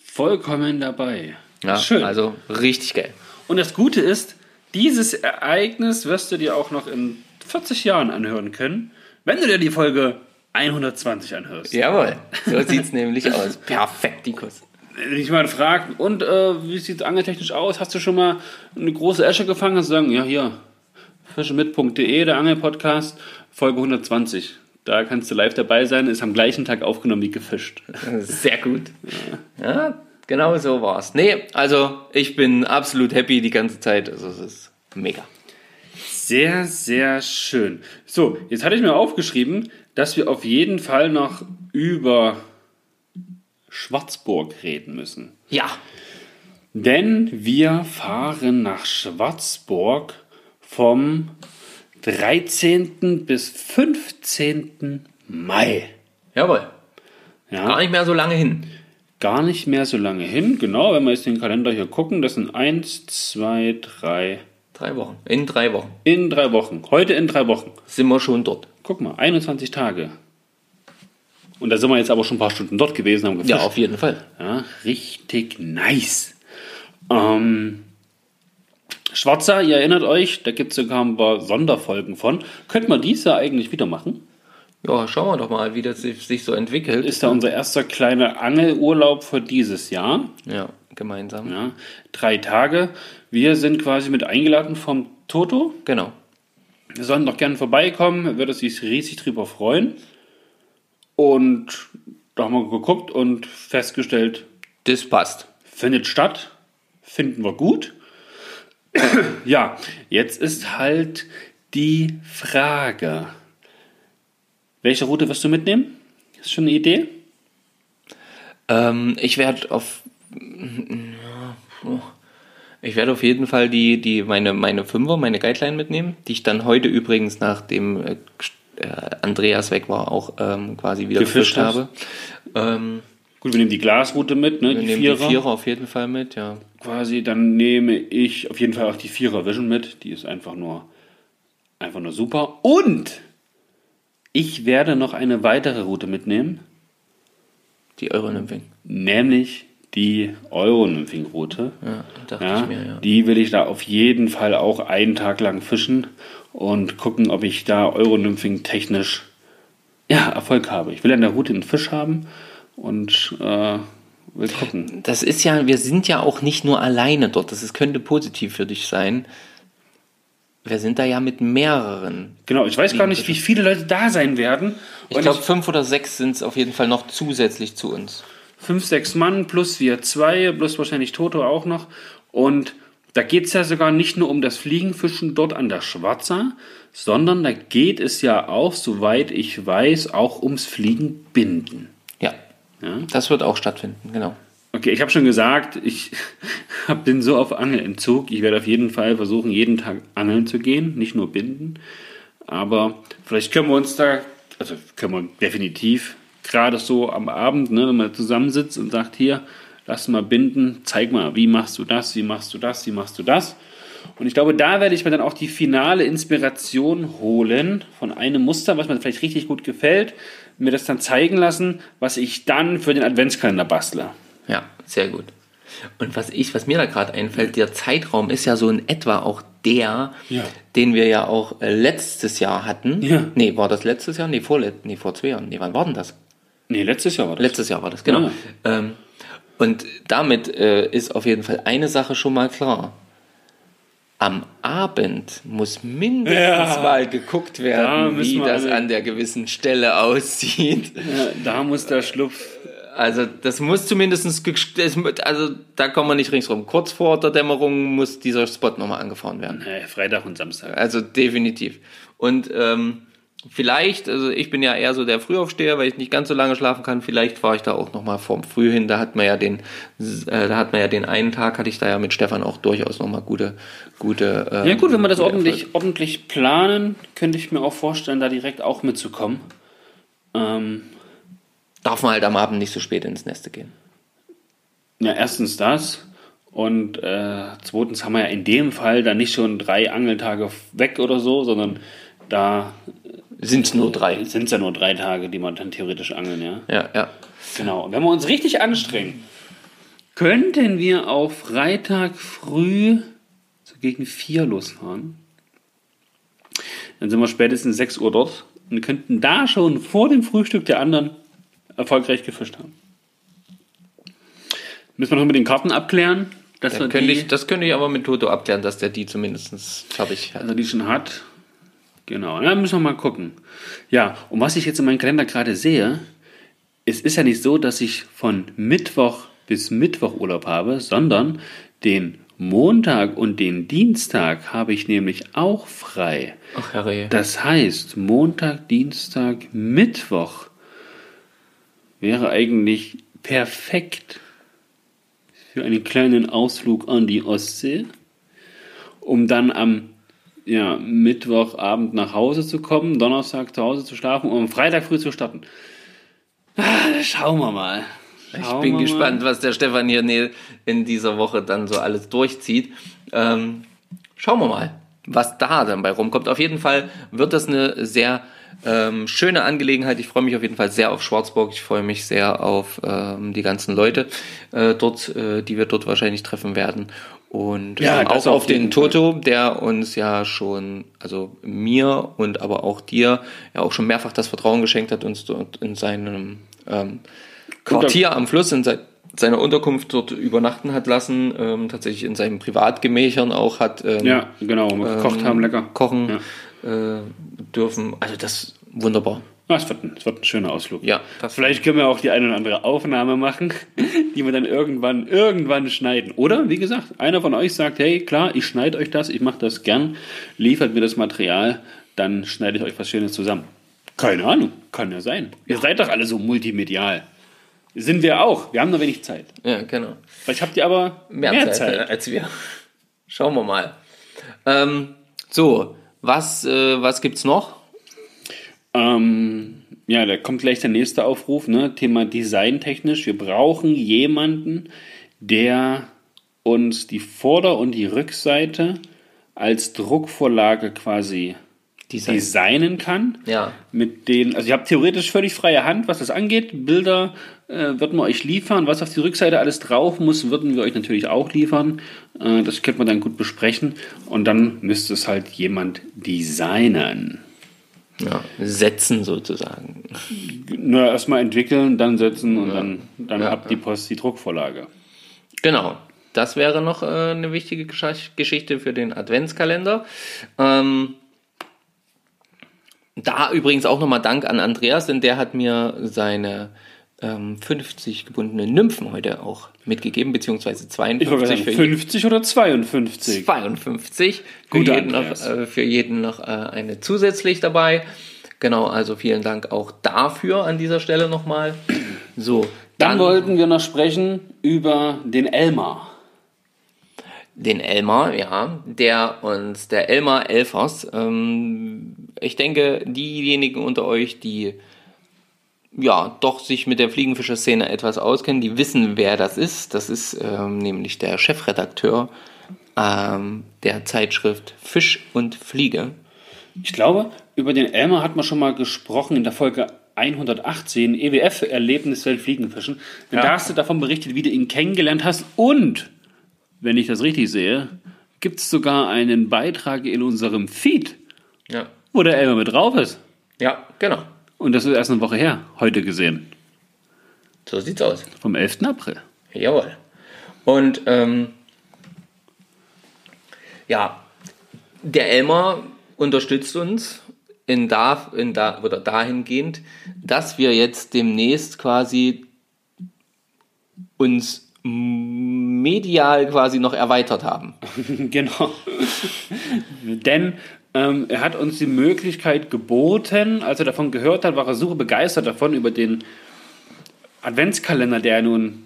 vollkommen dabei. Ja, Schön. Also richtig geil. Und das Gute ist, dieses Ereignis wirst du dir auch noch in 40 Jahren anhören können, wenn du dir die Folge 120 anhörst. Jawohl, so sieht's nämlich aus. Perfektikus. Wenn ich mal frage, und äh, wie sieht es angeltechnisch aus? Hast du schon mal eine große Esche gefangen? Kannst du sagen, ja, hier, fischemit.de, der Angelpodcast, Folge 120. Da kannst du live dabei sein, ist am gleichen Tag aufgenommen wie gefischt. Sehr gut. Ja, genau so war's. Nee, also ich bin absolut happy die ganze Zeit. Also es ist mega. Sehr, sehr schön. So, jetzt hatte ich mir aufgeschrieben, dass wir auf jeden Fall noch über Schwarzburg reden müssen. Ja. Denn wir fahren nach Schwarzburg vom 13. bis 15. Mai. Jawohl. Ja, Gar nicht mehr so lange hin. gar nicht mehr so lange hin. Genau, wenn wir jetzt den Kalender hier gucken, das sind 1, 2, 3, Drei Wochen. In drei Wochen in drei Wochen. Heute in drei Wochen. sind wir schon dort. Guck mal, 21 Tage. Und da sind wir jetzt aber schon ein paar Stunden dort gewesen, haben gefischt. Ja, auf jeden Fall. Ja, richtig nice. Ähm, Schwarzer, ihr erinnert euch, da gibt es sogar ein paar Sonderfolgen von. Könnten wir dies Jahr eigentlich wieder machen? Ja, schauen wir doch mal, wie das sich so entwickelt. Ist da unser erster kleiner Angelurlaub für dieses Jahr. ja, gemeinsam. Ja, drei Tage. Wir sind quasi mit eingeladen vom Toto. Genau. Wir sollen doch gerne vorbeikommen, würde sich riesig drüber freuen. Und da haben wir geguckt und festgestellt, Das passt. findet statt, finden wir gut. ja, jetzt ist halt die Frage, welche Route wirst du mitnehmen? Ist schon eine Idee? Ähm, ich werde auf. Ich werde auf jeden Fall die, die meine, meine Fünfer, meine Guideline mitnehmen, die ich dann heute übrigens, nachdem äh, äh, Andreas weg war, auch ähm, quasi wieder Gefischt gefischt, habe. Ähm, Gut, wir nehmen die Glasroute mit, ne? wir die nehmen Vierer. die Vierer auf jeden Fall mit, ja. Quasi, dann nehme ich auf jeden Fall auch die Vierer Vision mit. Die ist einfach nur, einfach nur super. Und ich werde noch eine weitere Route mitnehmen, Die Euronymphing. nämlich die Euronymphing-Route. Ja, Ja, mir, ja. Die will ich da auf jeden Fall auch einen Tag lang fischen und gucken, ob ich da Euronymphing technisch ja, Erfolg habe. Ich will an der Route einen Fisch haben und äh, will gucken. Das ist ja, wir sind ja auch nicht nur alleine dort. Das ist, könnte positiv für dich sein. Wir sind da ja mit mehreren. Genau, ich weiß gar nicht, wie viele Leute da sein werden. Ich glaube, fünf oder sechs sind es auf jeden Fall noch zusätzlich zu uns. Fünf, sechs Mann plus wir zwei, plus wahrscheinlich Toto auch noch. Und da geht es ja sogar nicht nur um das Fliegenfischen dort an der Schwarzer, sondern da geht es ja auch, soweit ich weiß, auch ums Fliegenbinden. Ja. Ja? Das wird auch stattfinden, genau. Okay, ich habe schon gesagt, ich bin so auf Angelentzug. Ich werde auf jeden Fall versuchen, jeden Tag angeln zu gehen, nicht nur binden. Aber vielleicht können wir uns da, also können wir definitiv, gerade so am Abend, ne, wenn man zusammensitzt und sagt, hier, lass mal binden, zeig mal, wie machst du das, wie machst du das, wie machst du das. Und ich glaube, da werde ich mir dann auch die finale Inspiration holen von einem Muster, was mir vielleicht richtig gut gefällt, mir das dann zeigen lassen, was ich dann für den Adventskalender bastle. Ja, sehr gut. Und was ich, was mir da gerade einfällt, der Zeitraum ist ja so in etwa auch der, Ja. den wir ja auch äh, letztes Jahr hatten. Ja. Nee, war das letztes Jahr? Nee, vorlet nee, vor zwei Jahren. Nee, wann war denn das? Nee, letztes Jahr war das. Letztes Jahr war das, genau. Ja. Ähm, und damit äh, ist auf jeden Fall eine Sache schon mal klar. Am Abend muss mindestens Ja. mal geguckt Da werden, müssen wie das an der gewissen Stelle aussieht. Ja, da muss der Schlupf. Also das muss zumindest, also da kommen wir nicht ringsrum. Kurz vor der Dämmerung muss dieser Spot nochmal angefahren werden. Nee, Freitag und Samstag. Also definitiv. Und ähm, Vielleicht, also ich bin ja eher so der Frühaufsteher, weil ich nicht ganz so lange schlafen kann. Vielleicht fahre ich da auch noch mal vorm Früh hin. Da hat man ja den, äh, da hat man ja den einen Tag, hatte ich da ja mit Stefan auch durchaus noch mal gute, gute. ähm, Ja gut, wenn wir das ordentlich, Erfolge. ordentlich planen, könnte ich mir auch vorstellen, da direkt auch mitzukommen. Ähm, Darf man halt am Abend nicht so spät ins Neste gehen. ja, erstens das. Und äh, zweitens haben wir ja in dem Fall dann nicht schon drei Angeltage weg oder so, sondern da Sind es nur drei. sind es ja nur drei Tage, die man dann theoretisch angeln, ja. Ja, ja. Genau. Wenn wir uns richtig anstrengen, könnten wir auch Freitag früh so gegen vier losfahren. Dann sind wir spätestens 6 Uhr dort und könnten da schon vor dem Frühstück der anderen erfolgreich gefischt haben. Müssen wir noch mit den Karten abklären, dass wir könnte die, ich, das könnte ich aber mit Toto abklären, dass der die zumindest fertig hat. also die schon hat. Genau, ja, müssen wir mal gucken. Ja, und was ich jetzt in meinem Kalender gerade sehe, es ist ja nicht so, dass ich von Mittwoch bis Mittwoch Urlaub habe, sondern den Montag und den Dienstag habe ich nämlich auch frei. Ach, Herr Das heißt, Montag, Dienstag, Mittwoch wäre eigentlich perfekt für einen kleinen Ausflug an die Ostsee, um dann am ja, Mittwochabend nach Hause zu kommen, Donnerstag zu Hause zu schlafen und am Freitag früh zu starten. Ah, schauen wir mal. Ich Schauen bin wir gespannt, Mal. was der Stefan hier ne- in dieser Woche dann so alles durchzieht. Ähm, schauen wir mal, was da dann bei rumkommt. Auf jeden Fall wird das eine sehr ähm, schöne Angelegenheit. Ich freue mich auf jeden Fall sehr auf Schwarzburg. Ich freue mich sehr auf ähm, die ganzen Leute äh, dort, äh, die wir dort wahrscheinlich treffen werden. Und Ja, ähm, auch auf den. Toto, der uns ja schon, also mir und aber auch dir, ja auch schon mehrfach das Vertrauen geschenkt hat, uns dort in seinem ähm, Quartier am Fluss, in sei, seiner Unterkunft dort übernachten hat lassen, ähm, tatsächlich in seinen Privatgemächern auch hat ähm, Ja, genau, gekocht ähm, haben, lecker. kochen Ja. äh, dürfen. Also das wunderbar. Es, wird ein, es wird ein schöner Ausflug. Ja, das- Vielleicht können wir auch die eine oder andere Aufnahme machen, die wir dann irgendwann, irgendwann schneiden. Oder, wie gesagt, einer von euch sagt, hey, klar, ich schneide euch das, ich mache das gern, liefert mir das Material, dann schneide ich euch was Schönes zusammen. Keine Ahnung, kann ja sein. Ihr seid doch alle so multimedial. Sind wir auch. Wir haben nur wenig Zeit. Ja, genau. Vielleicht habt ihr aber Mehr, mehr, Zeit, Zeit. äh, als wir. Schauen wir mal. Ähm, so, was, äh, was gibt's noch? Ähm, ja, da kommt gleich der nächste Aufruf, ne? Thema designtechnisch. Wir brauchen jemanden, der uns die Vorder- und die Rückseite als Druckvorlage quasi Design. designen kann. Ja. Mit den, also ihr habt theoretisch völlig freie Hand, was das angeht. Bilder äh, würden wir euch liefern. Was auf die Rückseite alles drauf muss, würden wir euch natürlich auch liefern. Äh, das könnte man dann gut besprechen. Und dann müsste es halt jemand designen. Ja. Setzen sozusagen. Nur erstmal entwickeln, dann setzen und dann, dann Ja, ab die Post die Druckvorlage. Genau. Das wäre noch äh, eine wichtige Gesch- Geschichte für den Adventskalender. Ähm, da übrigens auch nochmal Dank an Andreas, denn der hat mir seine ähm, 50 gebundenen Nymphen heute auch mitgegeben, beziehungsweise Ich wollte 52 sagen, für jeden. 50 oder 52? 52. Für Guter jeden, noch, Andreas. äh, für jeden noch äh, eine zusätzlich dabei. Genau, also vielen Dank auch dafür an dieser Stelle nochmal. So, Dann wollten wir noch sprechen über den Elmar. den Elmar, ja, der uns, der Elmar Elfers, ähm, ich denke, diejenigen unter euch, die ja doch sich mit der Fliegenfischer-Szene etwas auskennen, die wissen, wer das ist. Das ist ähm, nämlich der Chefredakteur ähm, der Zeitschrift Fisch und Fliege. Ich glaube, über den Elmar hat man schon mal gesprochen in der Folge 118, EWF, Erlebniswelt Fliegenfischen. Denn Ja. Da hast du davon berichtet, wie du ihn kennengelernt hast. Und, wenn ich das richtig sehe, gibt es sogar einen Beitrag in unserem Feed, Ja, wo der Elmar mit drauf ist. ja genau. Und das ist erst eine Woche her, heute gesehen, So sieht's aus. vom 11. April. Jawohl. Und ähm, ja, der Elmar unterstützt uns in da, in da, oder dahingehend, dass wir jetzt demnächst quasi uns medial quasi noch erweitert haben. genau. Denn Ähm, er hat uns die Möglichkeit geboten, als er davon gehört hat, war er super begeistert davon über den Adventskalender, der nun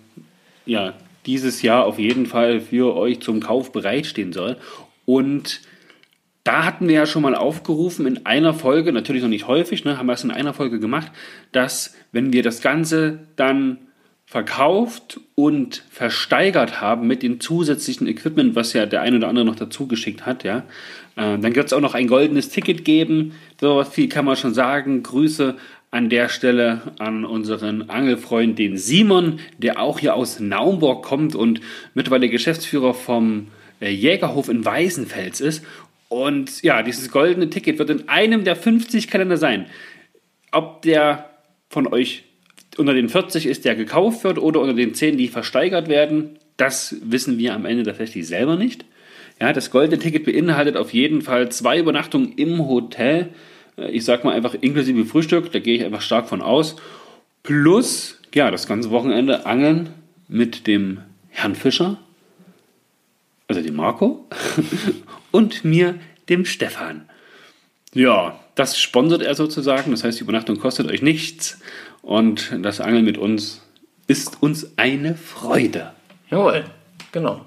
ja, dieses Jahr auf jeden Fall für euch zum Kauf bereitstehen soll. Und da hatten wir ja schon mal aufgerufen in einer Folge, natürlich noch nicht häufig, ne, haben wir es in einer Folge gemacht, dass wenn wir das Ganze dann verkauft und versteigert haben mit dem zusätzlichen Equipment, was ja der eine oder andere noch dazu geschickt hat, ja, äh, dann wird es auch noch ein goldenes Ticket geben. So viel kann man schon sagen. Grüße an der Stelle an unseren Angelfreund, den Simon, der auch hier aus Naumburg kommt und mittlerweile Geschäftsführer vom äh, Jägerhof in Weißenfels ist. Und ja, dieses goldene Ticket wird in einem der 50 Kalender sein. Ob der von euch unter den 40 ist, der gekauft wird, oder unter den 10, die versteigert werden, das wissen wir am Ende tatsächlich selber nicht. Ja, das goldene Ticket beinhaltet auf jeden Fall zwei Übernachtungen im Hotel. Äh, ich sag mal einfach inklusive Frühstück, da gehe ich einfach stark von aus. Plus, ja, das ganze Wochenende Angeln mit dem Herrn Fischer, also dem Marco, und mir, dem Stefan. Ja, das sponsert er sozusagen. Das heißt, die Übernachtung kostet euch nichts. Und das Angeln mit uns ist uns eine Freude. Jawohl, genau.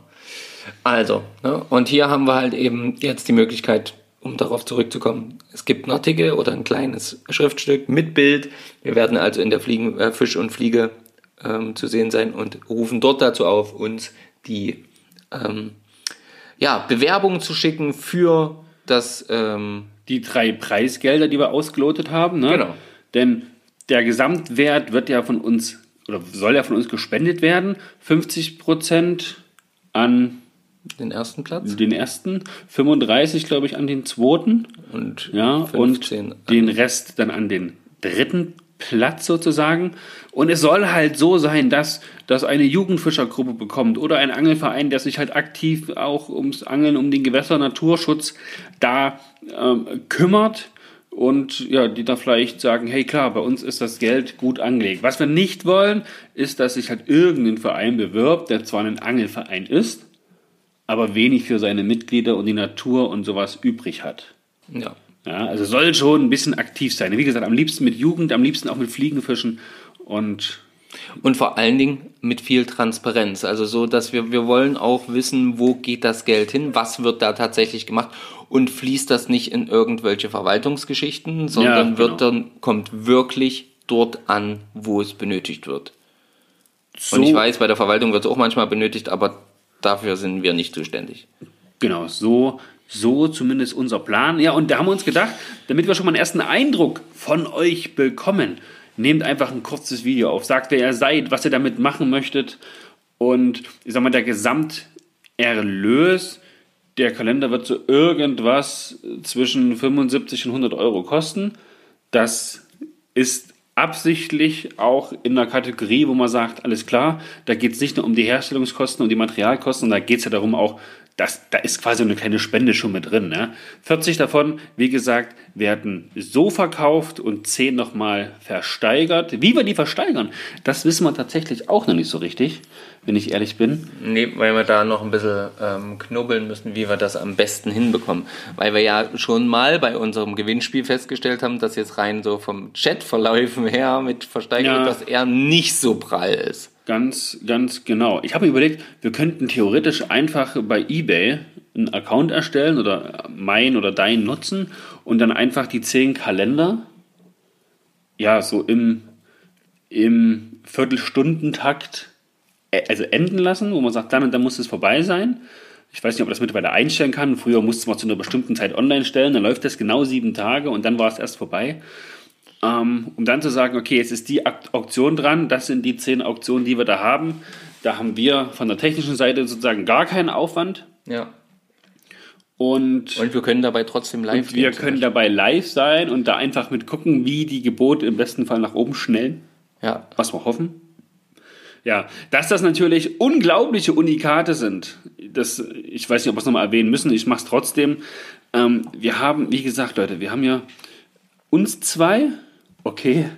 Also, ne, und hier haben wir halt eben jetzt die Möglichkeit, um darauf zurückzukommen. Es gibt einen Artikel oder ein kleines Schriftstück mit Bild. Wir werden also in der Fliegen, äh, Fisch und Fliege ähm, zu sehen sein und rufen dort dazu auf, uns die ähm, ja, Bewerbungen zu schicken für das. Ähm, Die drei Preisgelder, die wir ausgelotet haben. Ne? Genau. Denn der Gesamtwert wird ja von uns oder soll ja von uns gespendet werden. 50 Prozent an den ersten Platz den ersten, 35 glaube ich an den zweiten. und Ja, 15 und den Rest dann an den dritten Platz sozusagen. Und es soll halt so sein, dass das eine Jugendfischergruppe bekommt oder ein Angelverein, der sich halt aktiv auch ums Angeln, um den Gewässer, Naturschutz da ähm, kümmert und ja, die da vielleicht sagen, hey klar, bei uns ist das Geld gut angelegt. Was wir nicht wollen, ist, dass sich halt irgendein Verein bewirbt, der zwar ein Angelverein ist, aber wenig für seine Mitglieder und die Natur und sowas übrig hat. ja. Ja, also soll schon ein bisschen aktiv sein. Wie gesagt, am liebsten mit Jugend, am liebsten auch mit Fliegenfischen und Und vor allen Dingen mit viel Transparenz. Also so, dass wir, wir wollen auch wissen, wo geht das Geld hin, was wird da tatsächlich gemacht und fließt das nicht in irgendwelche Verwaltungsgeschichten, sondern Ja, wird genau. dann, kommt wirklich dort an, wo es benötigt wird. so, Und ich weiß, bei der Verwaltung wird es auch manchmal benötigt, aber dafür sind wir nicht zuständig. genau, so, so zumindest unser Plan. Ja, und da haben wir uns gedacht, damit wir schon mal einen ersten Eindruck von euch bekommen, nehmt einfach ein kurzes Video auf, sagt, wer ihr seid, was ihr damit machen möchtet und ich sag mal, der Gesamterlös, der Kalender wird so irgendwas zwischen 75 und 100 Euro kosten. Das ist absichtlich auch in einer Kategorie, wo man sagt, alles klar, da geht es nicht nur um die Herstellungskosten und die Materialkosten, da geht es ja darum auch, dass, da ist quasi eine kleine Spende schon mit drin. Ne? 40 davon, wie gesagt, werden so verkauft und 10 nochmal versteigert. Wie wir die versteigern, das wissen wir tatsächlich auch noch nicht so richtig, wenn ich ehrlich bin. Nee, weil wir da noch ein bisschen ähm, knubbeln müssen, wie wir das am besten hinbekommen. Weil wir ja schon mal bei unserem Gewinnspiel festgestellt haben, dass jetzt rein so vom Chatverläufen her mit Versteigerung, Ja. dass er nicht so prall ist. Ganz, ganz genau. Ich habe mir überlegt, wir könnten theoretisch einfach bei eBay einen Account erstellen oder mein oder dein nutzen und dann einfach die zehn Kalender, ja, so im, im Viertelstundentakt äh, also enden lassen, wo man sagt, dann und dann muss es vorbei sein. Ich weiß nicht, ob man das mittlerweile einstellen kann. Früher musste man zu einer bestimmten Zeit online stellen, dann läuft das genau sieben Tage und dann war es erst vorbei. Ähm, um dann zu sagen, okay, jetzt ist die Auktion dran, das sind die zehn Auktionen, die wir da haben. Da haben wir von der technischen Seite sozusagen gar keinen Aufwand Ja. und, Und wir können dabei trotzdem live und wir gehen können dabei live sein und da einfach mit gucken, wie die Gebote im besten Fall nach oben schnellen. Ja. was wir hoffen. Ja, dass das natürlich unglaubliche Unikate sind, das, ich weiß nicht, ob wir es nochmal erwähnen müssen, ich mache es trotzdem. Ähm, wir haben, wie gesagt, Leute, wir haben ja uns zwei, okay,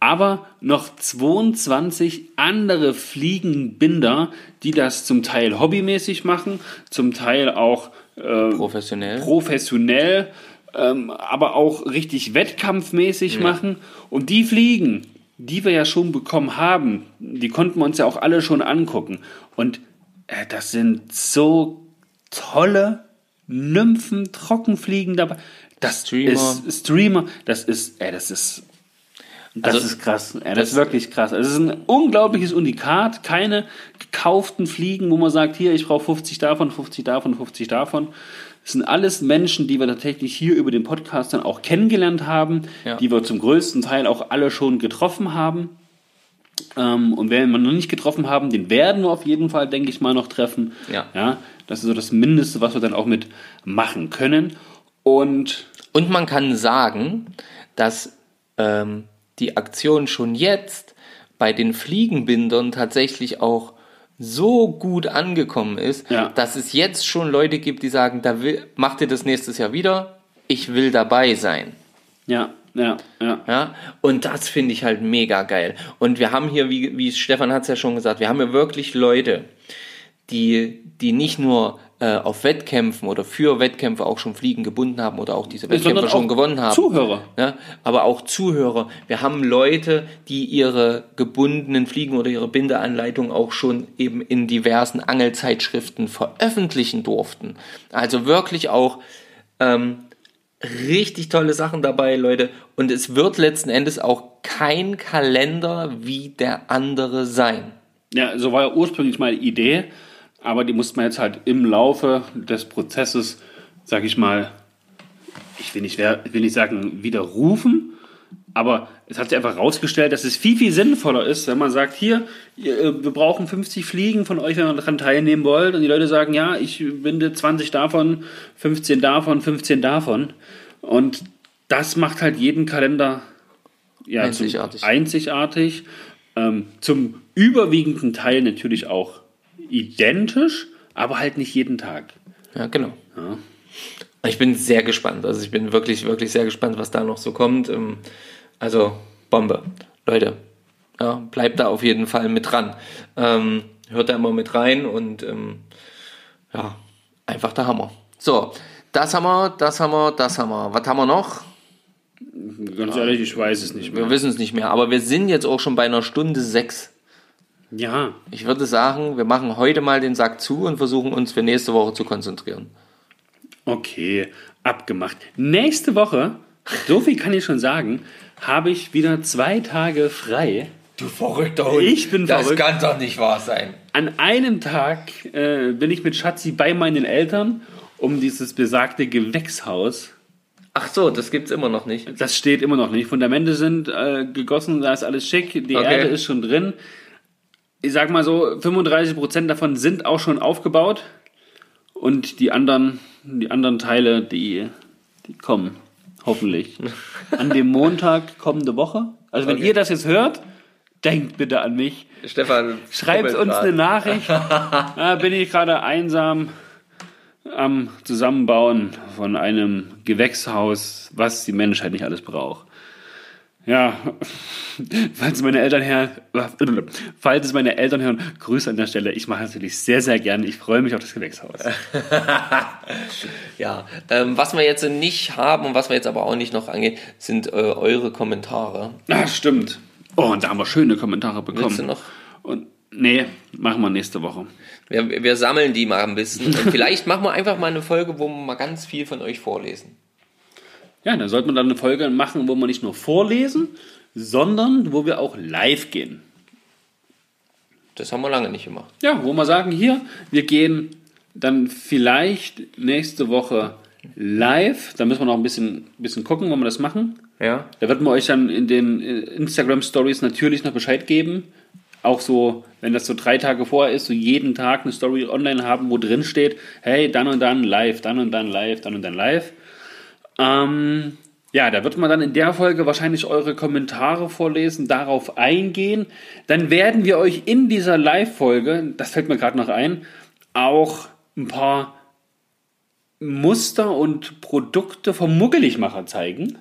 aber noch 22 andere Fliegenbinder, die das zum Teil hobbymäßig machen, zum Teil auch äh, Professionell. professionell. ähm, aber auch richtig wettkampfmäßig machen. Und die Fliegen, die wir ja schon bekommen haben, die konnten wir uns ja auch alle schon angucken. Und äh, das sind so tolle Nymphen, Trockenfliegen dabei. Das Streamer. ist Streamer, das ist, ey, das ist das Also, ist krass. Ja, das, ist wirklich krass. Es ist ein unglaubliches Unikat. Keine gekauften Fliegen, wo man sagt, hier, ich brauche 50 davon, 50 davon, 50 davon. Das sind alles Menschen, die wir tatsächlich hier über den Podcast dann auch kennengelernt haben, Ja. die wir zum größten Teil auch alle schon getroffen haben. Ähm, und wen wir noch nicht getroffen haben, den werden wir auf jeden Fall, denke ich mal, noch treffen. Ja. ja. Das ist so das Mindeste, was wir dann auch mit machen können. Und Und man kann sagen, dass ähm, die Aktion schon jetzt bei den Fliegenbindern tatsächlich auch so gut angekommen ist, Ja. dass es jetzt schon Leute gibt, die sagen, da will, macht ihr das nächstes Jahr wieder, ich will dabei sein. ja, ja, ja. Ja, und das finde ich halt mega geil. Und wir haben hier, wie, wie Stefan hat es ja schon gesagt, wir haben hier wirklich Leute, die, die nicht nur äh, auf Wettkämpfen oder für Wettkämpfe auch schon Fliegen gebunden haben oder auch diese Wettkämpfe schon gewonnen haben. Zuhörer. Ja, aber auch Zuhörer. Wir haben Leute, die ihre gebundenen Fliegen oder ihre Bindeanleitung auch schon eben in diversen Angelzeitschriften veröffentlichen durften. Also wirklich auch ähm, richtig tolle Sachen dabei, Leute. Und es wird letzten Endes auch kein Kalender wie der andere sein. Ja, so war ja ursprünglich meine Idee, aber die musste man jetzt halt im Laufe des Prozesses, sag ich mal, ich will nicht, will nicht sagen, widerrufen, aber es hat sich einfach herausgestellt, dass es viel, viel sinnvoller ist, wenn man sagt, hier, äh, wir brauchen 50 Fliegen von euch, wenn ihr daran teilnehmen wollt. Und die Leute sagen, ja, ich binde 20 davon, 15 davon, 15 davon. Und das macht halt jeden Kalender ja, Einzigartig. Zum, einzigartig. Ähm, zum überwiegenden Teil natürlich auch identisch, aber halt nicht jeden Tag. Ja, genau. Ich bin sehr gespannt. Also ich bin wirklich, wirklich sehr gespannt, was da noch so kommt. Ähm, Also Bombe. Leute, ja, bleibt da auf jeden Fall mit dran. Ähm, hört da immer mit rein und ähm, ja, einfach der Hammer. So, das haben wir, das haben wir, das haben wir. Was haben wir noch? Ganz ehrlich, ich weiß es nicht mehr. Wir wissen es nicht mehr, aber wir sind jetzt auch schon bei einer Stunde sechs. Ja, Ich würde sagen, wir machen heute mal den Sack zu und versuchen uns für nächste Woche zu konzentrieren. okay, abgemacht. Nächste Woche, so viel kann ich schon sagen, habe ich wieder zwei Tage frei. Du verrückter Hund. Ich bin das verrückt. kann doch nicht wahr sein. An einem Tag äh, bin ich mit Schatzi bei meinen Eltern, um dieses besagte Gewächshaus Ach so, das gibt's immer noch nicht. Das steht immer noch nicht. Fundamente sind äh, gegossen, da ist alles schick, die Okay. Erde ist schon drin. Ich sag mal so, 35% davon sind auch schon aufgebaut und die anderen, die anderen Teile, die, die kommen, hoffentlich. An dem Montag kommende Woche. Also wenn Okay. ihr das jetzt hört, denkt bitte an mich. Stefan, Schreibt uns eine Nachricht. Da bin ich gerade einsam am Zusammenbauen von einem Gewächshaus, was die Menschheit nicht alles braucht. Ja, falls meine Eltern hören, falls es meine Eltern hören, Grüße an der Stelle. Ich mache natürlich sehr, sehr gerne. Ich freue mich auf das Gewächshaus. Ja, ähm, was wir jetzt nicht haben und was wir jetzt aber auch nicht noch angehen, sind äh, eure Kommentare. Ah, stimmt. Oh, und da haben wir schöne Kommentare bekommen. Willst du noch? Und nee, machen wir nächste Woche. Wir, wir sammeln die mal ein bisschen. Und vielleicht machen wir einfach mal eine Folge, wo wir mal ganz viel von euch vorlesen. Ja, dann sollte man dann eine Folge machen, wo wir nicht nur vorlesen, sondern wo wir auch live gehen. Das haben wir lange nicht gemacht. Ja, wo wir sagen, hier, wir gehen dann vielleicht nächste Woche live. Da müssen wir noch ein bisschen, bisschen gucken, wo wir das machen. Ja. Da wird man euch dann in den äh, Instagram Stories natürlich noch Bescheid geben. Auch so, wenn das so drei Tage vorher ist, so jeden Tag eine Story online haben, wo drin steht, hey, dann und dann live, dann und dann live, dann und dann live. Ähm, ja, da wird man dann in der Folge wahrscheinlich eure Kommentare vorlesen, darauf eingehen. Dann werden wir euch in dieser Live-Folge, das fällt mir gerade noch ein, auch ein paar Muster und Produkte vom Muggeligmacher zeigen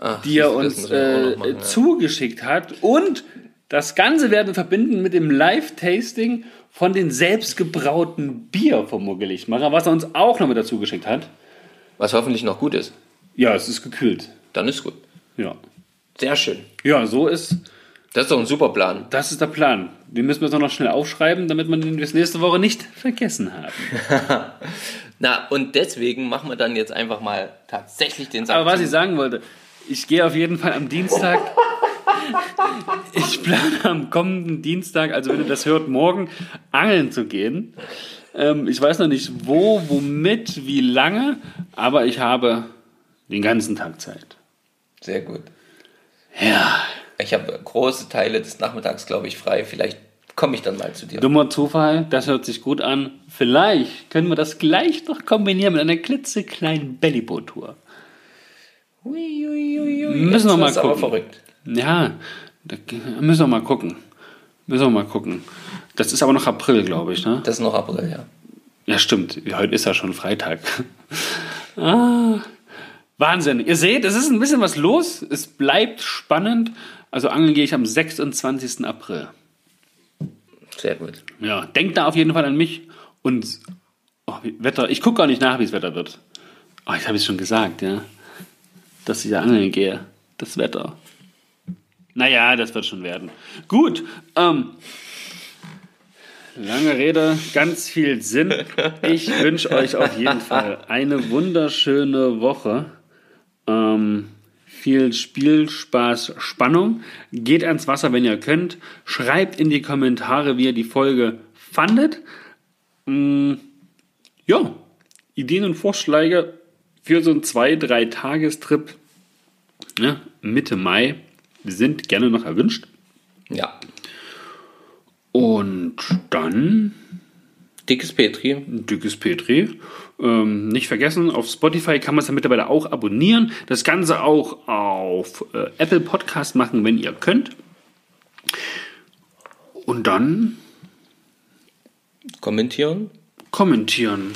Ach, die er uns äh, machen, ja. zugeschickt hat. Und das Ganze werden wir verbinden mit dem Live-Tasting von den selbstgebrauten Bier vom Muggeligmacher, was er uns auch noch mit dazu geschickt hat. Was hoffentlich noch gut ist. Ja, es ist gekühlt. Dann ist gut. Ja. Sehr schön. Ja, so ist, Das ist doch ein super Plan. das ist der Plan. Den müssen wir jetzt noch schnell aufschreiben, damit wir den bis nächste Woche nicht vergessen haben. Na, und deswegen machen wir dann jetzt einfach mal tatsächlich den Sack Aber was ich sagen wollte, ich gehe auf jeden Fall am Dienstag. Ich plane am kommenden Dienstag, also wenn ihr das hört, morgen angeln zu gehen. Ähm, ich weiß noch nicht wo, womit, wie lange, aber ich habe den ganzen Tag Zeit. Sehr gut. Ja. Ich habe große Teile des Nachmittags, glaube ich, frei. Vielleicht komme ich dann mal zu dir. Dummer Zufall, das hört sich gut an. Vielleicht können wir das gleich noch kombinieren mit einer klitzekleinen Bellyboot-Tour. Müssen wir mal gucken. verrückt. Ja, da müssen wir mal gucken. Müssen wir mal gucken. Das ist aber noch April, glaube ich, ne? Das ist noch April, ja. Ja, stimmt. Heute ist ja schon Freitag. ah, Wahnsinn. Ihr seht, es ist ein bisschen was los. Es bleibt spannend. Also angeln gehe ich am 26. April. Sehr gut. Ja, denkt da auf jeden Fall an mich. Und oh, Wetter, ich gucke gar nicht nach, wie es Wetter wird. Oh, ich habe es schon gesagt, ja. Dass ich da angeln gehe. Das Wetter. Naja, das wird schon werden. Gut, ähm, lange Rede, ganz viel Sinn. Ich wünsche euch auf jeden Fall eine wunderschöne Woche. Ähm, viel Spiel, Spaß, Spannung. Geht ans Wasser, wenn ihr könnt. Schreibt in die Kommentare, wie ihr die Folge fandet. Mm, ja, Ideen und Vorschläge für so einen zwei, drei Tagestrip ne, Mitte Mai sind gerne noch erwünscht. Ja. Und dann Dickes Petri. dickes Petri. Ähm, nicht vergessen, auf Spotify kann man es ja mittlerweile auch abonnieren. Das Ganze auch auf äh, Apple Podcast machen, wenn ihr könnt. Und dann Kommentieren, kommentieren.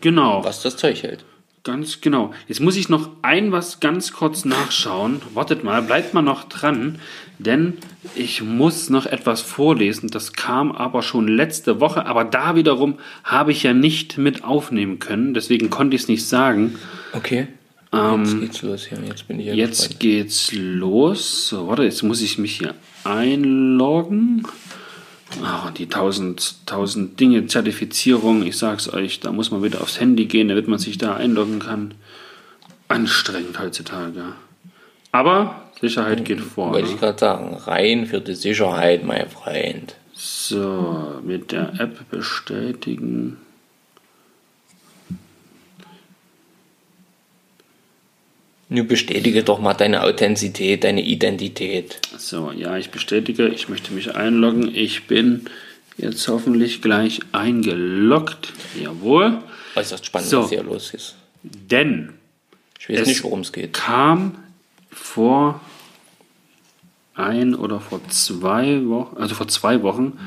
Genau. was das Zeug hält. Ganz genau. Jetzt muss ich noch ein was ganz kurz nachschauen. Wartet mal, bleibt mal noch dran, denn ich muss noch etwas vorlesen. Das kam aber schon letzte Woche, aber da wiederum habe ich ja nicht mit aufnehmen können, deswegen konnte ich es nicht sagen. Okay. jetzt geht's los hier. Jetzt bin ich ja Ähm, Jetzt gespannt. geht's los. So, warte, jetzt muss ich mich hier einloggen. Ah, die 1000, 1000 Dinge, Zertifizierung, ich sag's euch, da muss man wieder aufs Handy gehen, damit man sich da einloggen kann. Anstrengend heutzutage. Aber Sicherheit geht vor. Wollte Ne? ich gerade sagen, rein für die Sicherheit, mein Freund. So, mit der App bestätigen. Nun bestätige doch mal deine Authentizität, deine Identität. So, ja, ich bestätige, ich möchte mich einloggen. Ich bin jetzt hoffentlich gleich eingeloggt. Jawohl. Äußerst spannend, So. was hier los ist. Denn Ich weiß nicht, worum es geht. kam vor ein oder vor zwei Wochen, also vor zwei Wochen,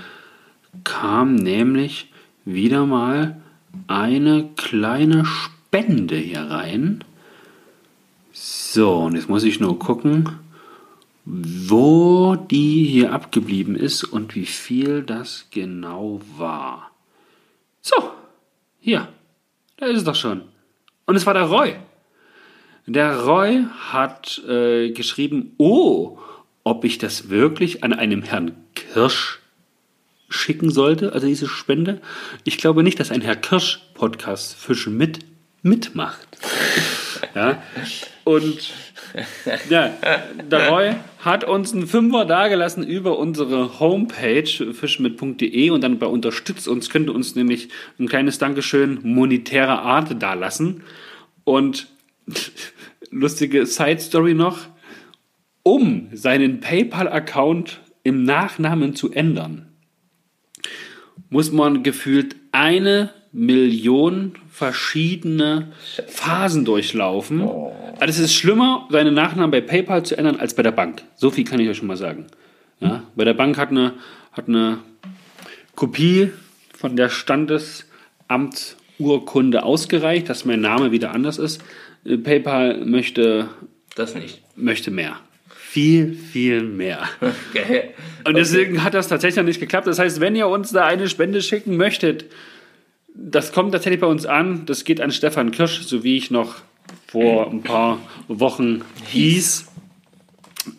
kam nämlich wieder mal eine kleine Spende hier rein. So, und jetzt muss ich nur gucken, wo die hier abgeblieben ist und wie viel das genau war. So, hier, da ist es doch schon. Und es war der Roy. Der Roy hat äh, geschrieben, oh, ob ich das wirklich an einem Herrn Kirsch schicken sollte, also diese Spende. Ich glaube nicht, dass ein Herr Kirsch Podcast Fischen mit mitmacht. Ja. Und ja, der Roy hat uns einen Fünfer dagelassen über unsere Homepage fischenmit.de und dann bei unterstützt uns, könnte uns nämlich ein kleines Dankeschön monetärer Art dalassen. Und lustige Side Story noch, um seinen PayPal-Account im Nachnamen zu ändern, muss man gefühlt eine Million verschiedene Phasen durchlaufen. Also es ist schlimmer, seinen Nachnamen bei PayPal zu ändern, als bei der Bank. So viel kann ich euch schon mal sagen. Ja, bei der Bank hat eine, hat eine Kopie von der Standesamtsurkunde ausgereicht, dass mein Name wieder anders ist. Äh, PayPal möchte, Das nicht. möchte mehr. Viel, viel mehr. Okay. Und deswegen hat das tatsächlich noch nicht geklappt. Das heißt, wenn ihr uns da eine Spende schicken möchtet, das kommt tatsächlich bei uns an. Das geht an Stefan Kirsch, so wie ich noch vor ein paar Wochen hieß.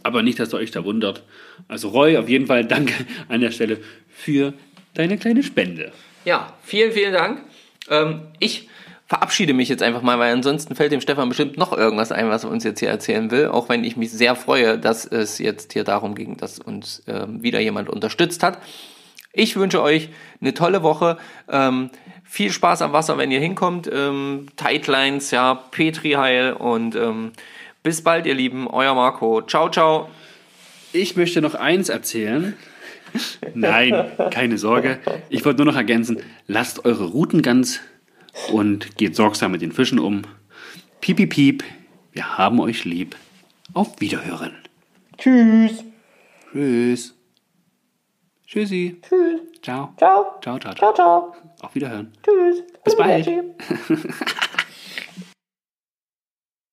Aber nicht, dass ihr euch da wundert. Also Roy, auf jeden Fall danke an der Stelle für deine kleine Spende. Ja, vielen, vielen Dank. Ähm, ich verabschiede mich jetzt einfach mal, weil ansonsten fällt dem Stefan bestimmt noch irgendwas ein, was er uns jetzt hier erzählen will. Auch wenn ich mich sehr freue, dass es jetzt hier darum ging, dass uns ähm, wieder jemand unterstützt hat. Ich wünsche euch eine tolle Woche. Ähm, viel Spaß am Wasser, wenn ihr hinkommt. Ähm, Tightlines, ja, Petri Heil und ähm, bis bald, ihr Lieben. Euer Marco. Ciao, ciao. Ich möchte noch eins erzählen. Nein, keine Sorge. Ich wollte nur noch ergänzen, lasst eure Routen ganz und geht sorgsam mit den Fischen um. Piep, piep, piep. Wir haben euch lieb. Auf Wiederhören. Tschüss. Tschüss. Tschüssi. Tschüss. Ciao. Ciao. Ciao, ciao, Ciao, ciao. ciao. Auf Wiederhören. Tschüss. Bis bald. Tschüss.